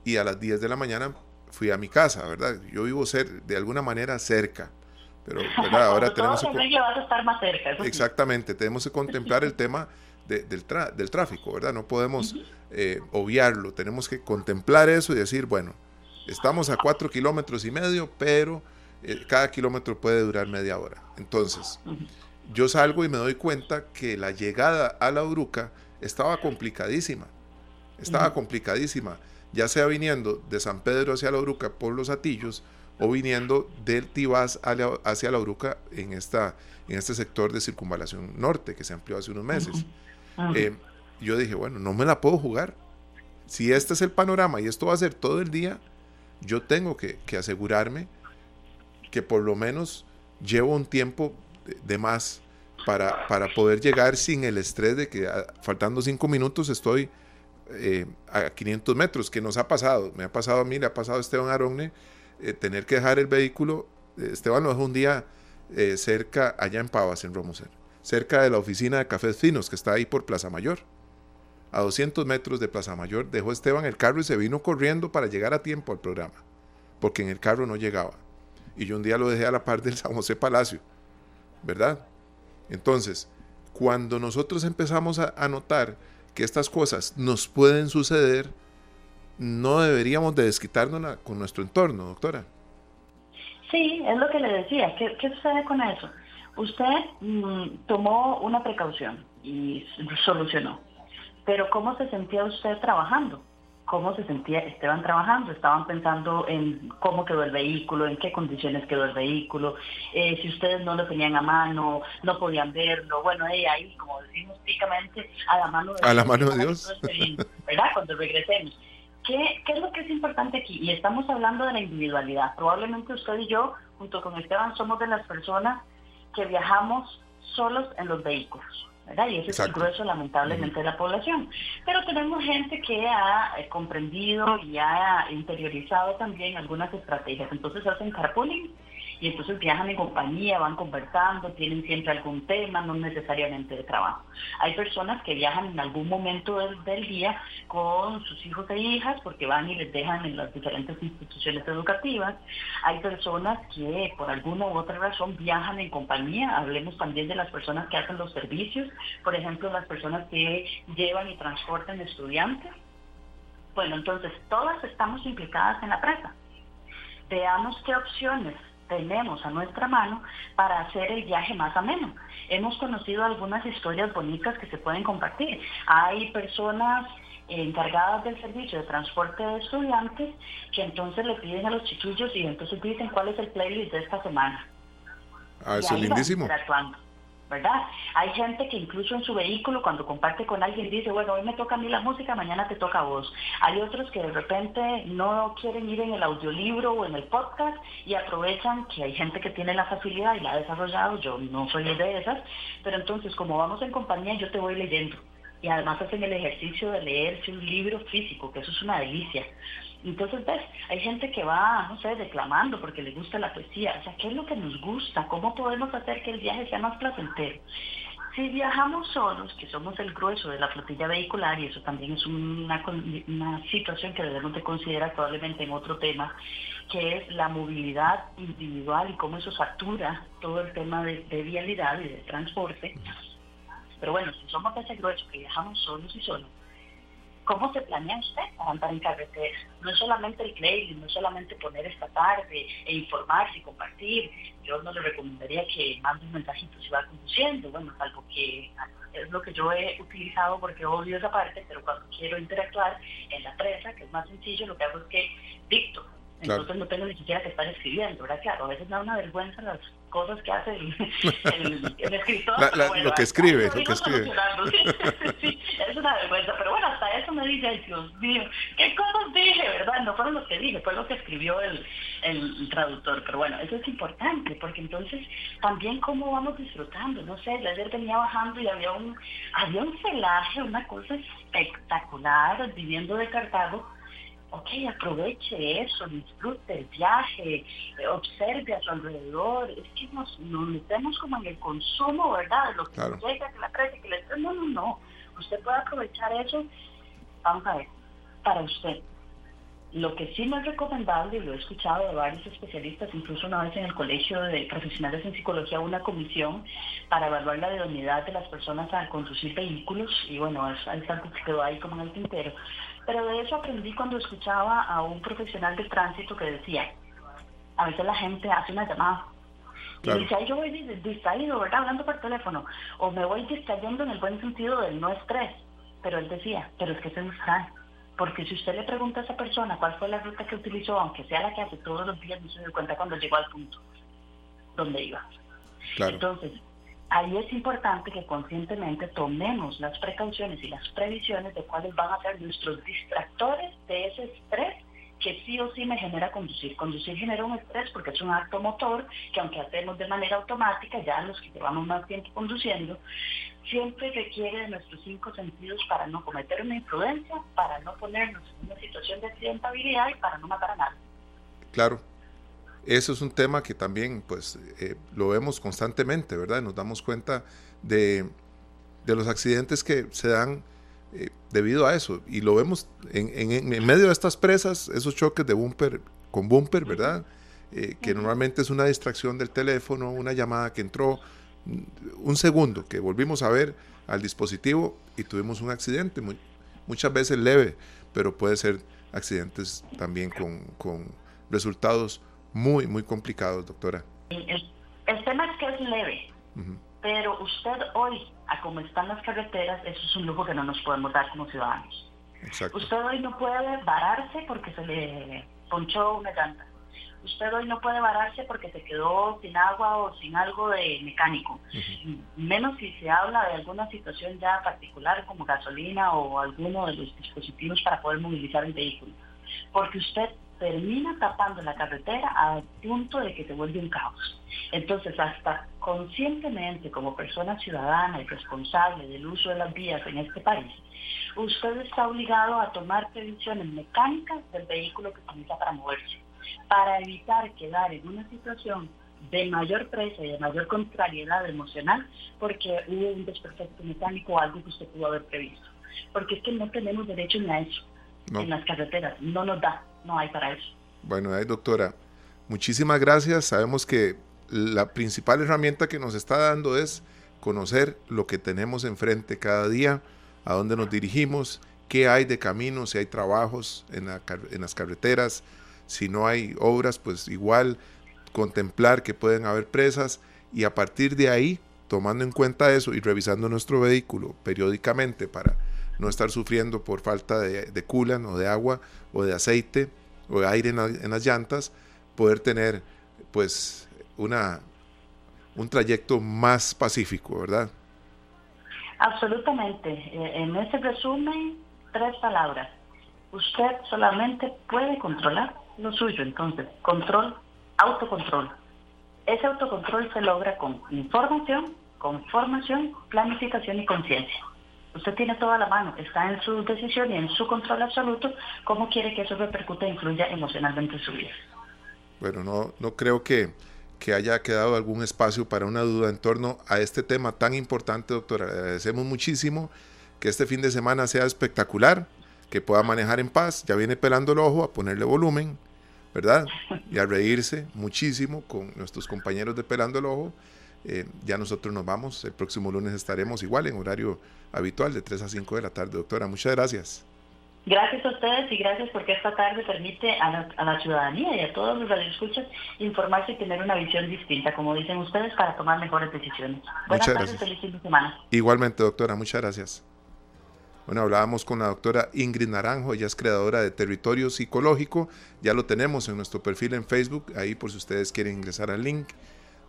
y a las 10 de la mañana fui a mi casa, ¿verdad? Yo vivo ser, de alguna manera cerca, pero ¿verdad? ahora (laughs) tenemos que... vas a estar más cerca. Exactamente, tenemos que contemplar el (laughs) tema del, del, tráfico, ¿verdad? No podemos eh, obviarlo, tenemos que contemplar eso y decir, bueno, estamos a cuatro kilómetros y medio, pero eh, cada kilómetro puede durar media hora. Entonces, yo salgo y me doy cuenta que la llegada a la Uruca estaba complicadísima, estaba complicadísima, ya sea viniendo de San Pedro hacia la Uruca por los Atillos o viniendo del Tibás hacia la Uruca en, esta, en este sector de circunvalación norte que se amplió hace unos meses. Eh, yo dije, bueno, no me la puedo jugar. Si este es el panorama y esto va a ser todo el día, yo tengo que, asegurarme que por lo menos llevo un tiempo de, más para, para, poder llegar sin el estrés de que ah, faltando cinco minutos estoy eh, a 500 metros, que nos ha pasado. Me ha pasado a mí, le ha pasado a Esteban Aronne, eh, tener que dejar el vehículo. Esteban lo dejó un día cerca, allá en Pavas, en Romoser cerca de la oficina de Cafés Finos, que está ahí por Plaza Mayor. A 200 metros de Plaza Mayor dejó Esteban el carro y se vino corriendo para llegar a tiempo al programa, porque en el carro no llegaba. Y yo un día lo dejé a la par del San José Palacio, ¿verdad? Entonces, cuando nosotros empezamos a, notar que estas cosas nos pueden suceder, no deberíamos de desquitarnos con nuestro entorno, doctora. Sí, es lo que le decía. ¿Qué, qué sucede con eso? Usted mm, tomó una precaución y solucionó, pero ¿cómo se sentía usted trabajando? ¿Cómo se sentía Esteban trabajando? Estaban pensando en cómo quedó el vehículo, en qué condiciones quedó el vehículo, eh, si ustedes no lo tenían a mano, no podían verlo. Bueno, ahí, como decimos típicamente, a la mano de Dios. A la mano de Dios. ¿Verdad? Cuando regresemos. ¿Qué, ¿Qué es lo que es importante aquí? Y estamos hablando de la individualidad. Probablemente usted y yo, junto con Esteban, somos de las personas que viajamos solos en los vehículos. ¿verdad? Y ese es el grueso lamentablemente de la población. Pero tenemos gente que ha eh, comprendido y ha interiorizado también algunas estrategias. Entonces hacen carpooling y entonces viajan en compañía, van conversando, tienen siempre algún tema, no necesariamente de trabajo. Hay personas que viajan en algún momento del, día con sus hijos e hijas porque van y les dejan en las diferentes instituciones educativas. Hay personas que por alguna u otra razón viajan en compañía. Hablemos también de las personas que hacen los servicios, por ejemplo, las personas que llevan y transportan estudiantes. Bueno, entonces todas estamos implicadas en la presa. Veamos qué opciones tenemos a nuestra mano para hacer el viaje más ameno. Hemos conocido algunas historias bonitas que se pueden compartir. Hay personas encargadas del servicio de transporte de estudiantes que entonces le piden a los chiquillos y entonces dicen cuál es el playlist de esta semana. Ah, eso es lindísimo. ¿Verdad? Hay gente que incluso en su vehículo cuando comparte con alguien dice, bueno, hoy me toca a mí la música, mañana te toca a vos. Hay otros que de repente no quieren ir en el audiolibro o en el podcast y aprovechan que hay gente que tiene la facilidad y la ha desarrollado, yo no soy de esas, pero entonces como vamos en compañía yo te voy leyendo. Y además hacen el ejercicio de leerse un libro físico, que eso es una delicia. Entonces, ves, hay gente que va, no sé, declamando porque le gusta la poesía. O sea, ¿qué es lo que nos gusta? ¿Cómo podemos hacer que el viaje sea más placentero? Si viajamos solos, que somos el grueso de la flotilla vehicular, y eso también es una, una situación que debemos de considerar probablemente en otro tema, que es la movilidad individual y cómo eso satura todo el tema de, de vialidad y de transporte. Pero bueno, si somos ese grueso que viajamos solos y solos, ¿Cómo se planea usted para andar en carretera? No es solamente el playlist, no es solamente poner esta tarde e informarse y compartir. Yo no le recomendaría que mande un mensajito si va conduciendo, bueno, algo que es lo que yo he utilizado porque odio esa parte, pero cuando quiero interactuar en la presa, que es más sencillo, lo que hago es que dicto. Entonces no tengo ni siquiera que estar escribiendo, ¿verdad? Claro, a veces da una vergüenza las cosas que hace el, (laughs) escritor. lo que escribe, lo que escribe. (laughs) Sí, es una vergüenza, pero bueno, hasta eso me dice, Dios mío, ¿qué cosas dije, verdad? No fueron los que dije, fue lo que escribió el, el traductor, pero bueno, eso es importante, porque entonces también cómo vamos disfrutando, no sé, ayer venía bajando y había un, había un celaje, una cosa espectacular, viviendo de Cartago, ok, aproveche eso, disfrute el viaje, observe a su alrededor. Es que nos, metemos como en el consumo, ¿verdad? Lo que llega, que la trae, que le No, no, no. Usted puede aprovechar eso, vamos a ver, para usted. Lo que sí no es recomendable, y lo he escuchado de varios especialistas, incluso una vez en el Colegio de Profesionales en Psicología, una comisión para evaluar la idoneidad de las personas al conducir vehículos, y bueno, es, es algo que quedó ahí como en el tintero. Pero de eso aprendí cuando escuchaba a un profesional de tránsito que decía, a veces la gente hace una llamada y dice, ay, yo voy distraído, ¿verdad? Hablando por teléfono, o me voy distrayendo en el buen sentido del no estrés. Pero él decía, pero es que se distrae porque si usted le pregunta a esa persona cuál fue la ruta que utilizó, aunque sea la que hace todos los días, no se dio cuenta cuando llegó al punto donde iba. Entonces, ahí es importante que conscientemente tomemos las precauciones y las previsiones de cuáles van a ser nuestros distractores de ese estrés que sí o sí me genera conducir. Conducir genera un estrés porque es un acto motor que aunque hacemos de manera automática, ya los que llevamos más tiempo conduciendo, siempre requiere de nuestros cinco sentidos para no cometer una imprudencia, para no ponernos en una situación de accidentabilidad y para no matar a nadie. Claro. Eso es un tema que también pues eh, lo vemos constantemente, ¿verdad? Nos damos cuenta de, de los accidentes que se dan eh, debido a eso. Y lo vemos en, en, medio de estas presas, esos choques de bumper con bumper, ¿verdad? Eh, que normalmente es una distracción del teléfono, una llamada que entró, un segundo que volvimos a ver al dispositivo y tuvimos un accidente, muchas veces leve, pero puede ser accidentes también con, con resultados muy, muy complicados, doctora. El, tema es que es leve, pero usted hoy, a como están las carreteras, eso es un lujo que no nos podemos dar como ciudadanos. Usted hoy no puede vararse porque se le ponchó una llanta. Usted hoy no puede vararse porque se quedó sin agua o sin algo de mecánico. Menos si se habla de alguna situación ya particular como gasolina o alguno de los dispositivos para poder movilizar el vehículo. Porque usted termina tapando la carretera al punto de que se vuelve un caos. Entonces, hasta conscientemente, como persona ciudadana y responsable del uso de las vías en este país, usted está obligado a tomar previsiones mecánicas del vehículo que utiliza para moverse, para evitar quedar en una situación de mayor presa y de mayor contrariedad emocional porque hubo un desperfecto mecánico o algo que usted pudo haber previsto. Porque es que no tenemos derecho ni a eso en las carreteras, no nos da no hay para eso. Bueno, doctora, muchísimas gracias. Sabemos que la principal herramienta que nos está dando es conocer lo que tenemos enfrente cada día, a dónde nos dirigimos, qué hay de caminos, si hay trabajos en las carreteras, si no hay obras, pues igual contemplar que pueden haber presas y a partir de ahí, tomando en cuenta eso y revisando nuestro vehículo periódicamente para no estar sufriendo por falta de, de culan o de agua o de aceite o de aire en, las llantas, poder tener pues una, un trayecto más pacífico, ¿verdad? Absolutamente. Eh, en ese resumen, tres palabras. Usted solamente puede controlar lo suyo, entonces, control, autocontrol. Ese autocontrol se logra con información, con formación, planificación y conciencia. Usted tiene toda la mano, está en su decisión y en su control absoluto cómo quiere que eso repercute e influya emocionalmente en su vida. Bueno, no, no creo que, que haya quedado algún espacio para una duda en torno a este tema tan importante, doctora. Agradecemos muchísimo que este fin de semana sea espectacular, que pueda manejar en paz. Ya viene pelando el ojo a ponerle volumen, ¿verdad? Y a reírse muchísimo con nuestros compañeros de Pelando el Ojo. Eh, ya nosotros nos vamos. El próximo lunes estaremos igual en horario habitual de 3 a 5 de la tarde. Doctora, muchas gracias. Gracias a ustedes y gracias porque esta tarde permite a la, ciudadanía y a todos los radioescuchas informarse y tener una visión distinta, como dicen ustedes, para tomar mejores decisiones. Buenas muchas tardes, feliz fin de semana. Igualmente, doctora, muchas gracias. Bueno, hablábamos con la doctora Ingrid Naranjo, ella es creadora de Territorio Psicológico, ya lo tenemos en nuestro perfil en Facebook, ahí por si ustedes quieren ingresar al link.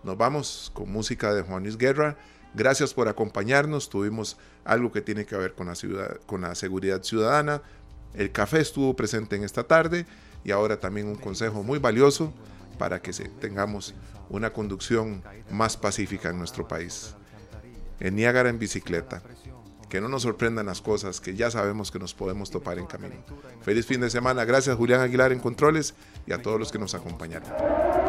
Nos vamos con música de Juan Luis Guerra. Gracias por acompañarnos. Tuvimos algo que tiene que ver con la, seguridad ciudadana. El café estuvo presente en esta tarde y ahora también un consejo muy valioso para que tengamos una conducción más pacífica en nuestro país. En Niágara en bicicleta. Que no nos sorprendan las cosas que ya sabemos que nos podemos topar en camino. Feliz fin de semana. Gracias Julián Aguilar en Controles y a todos los que nos acompañaron.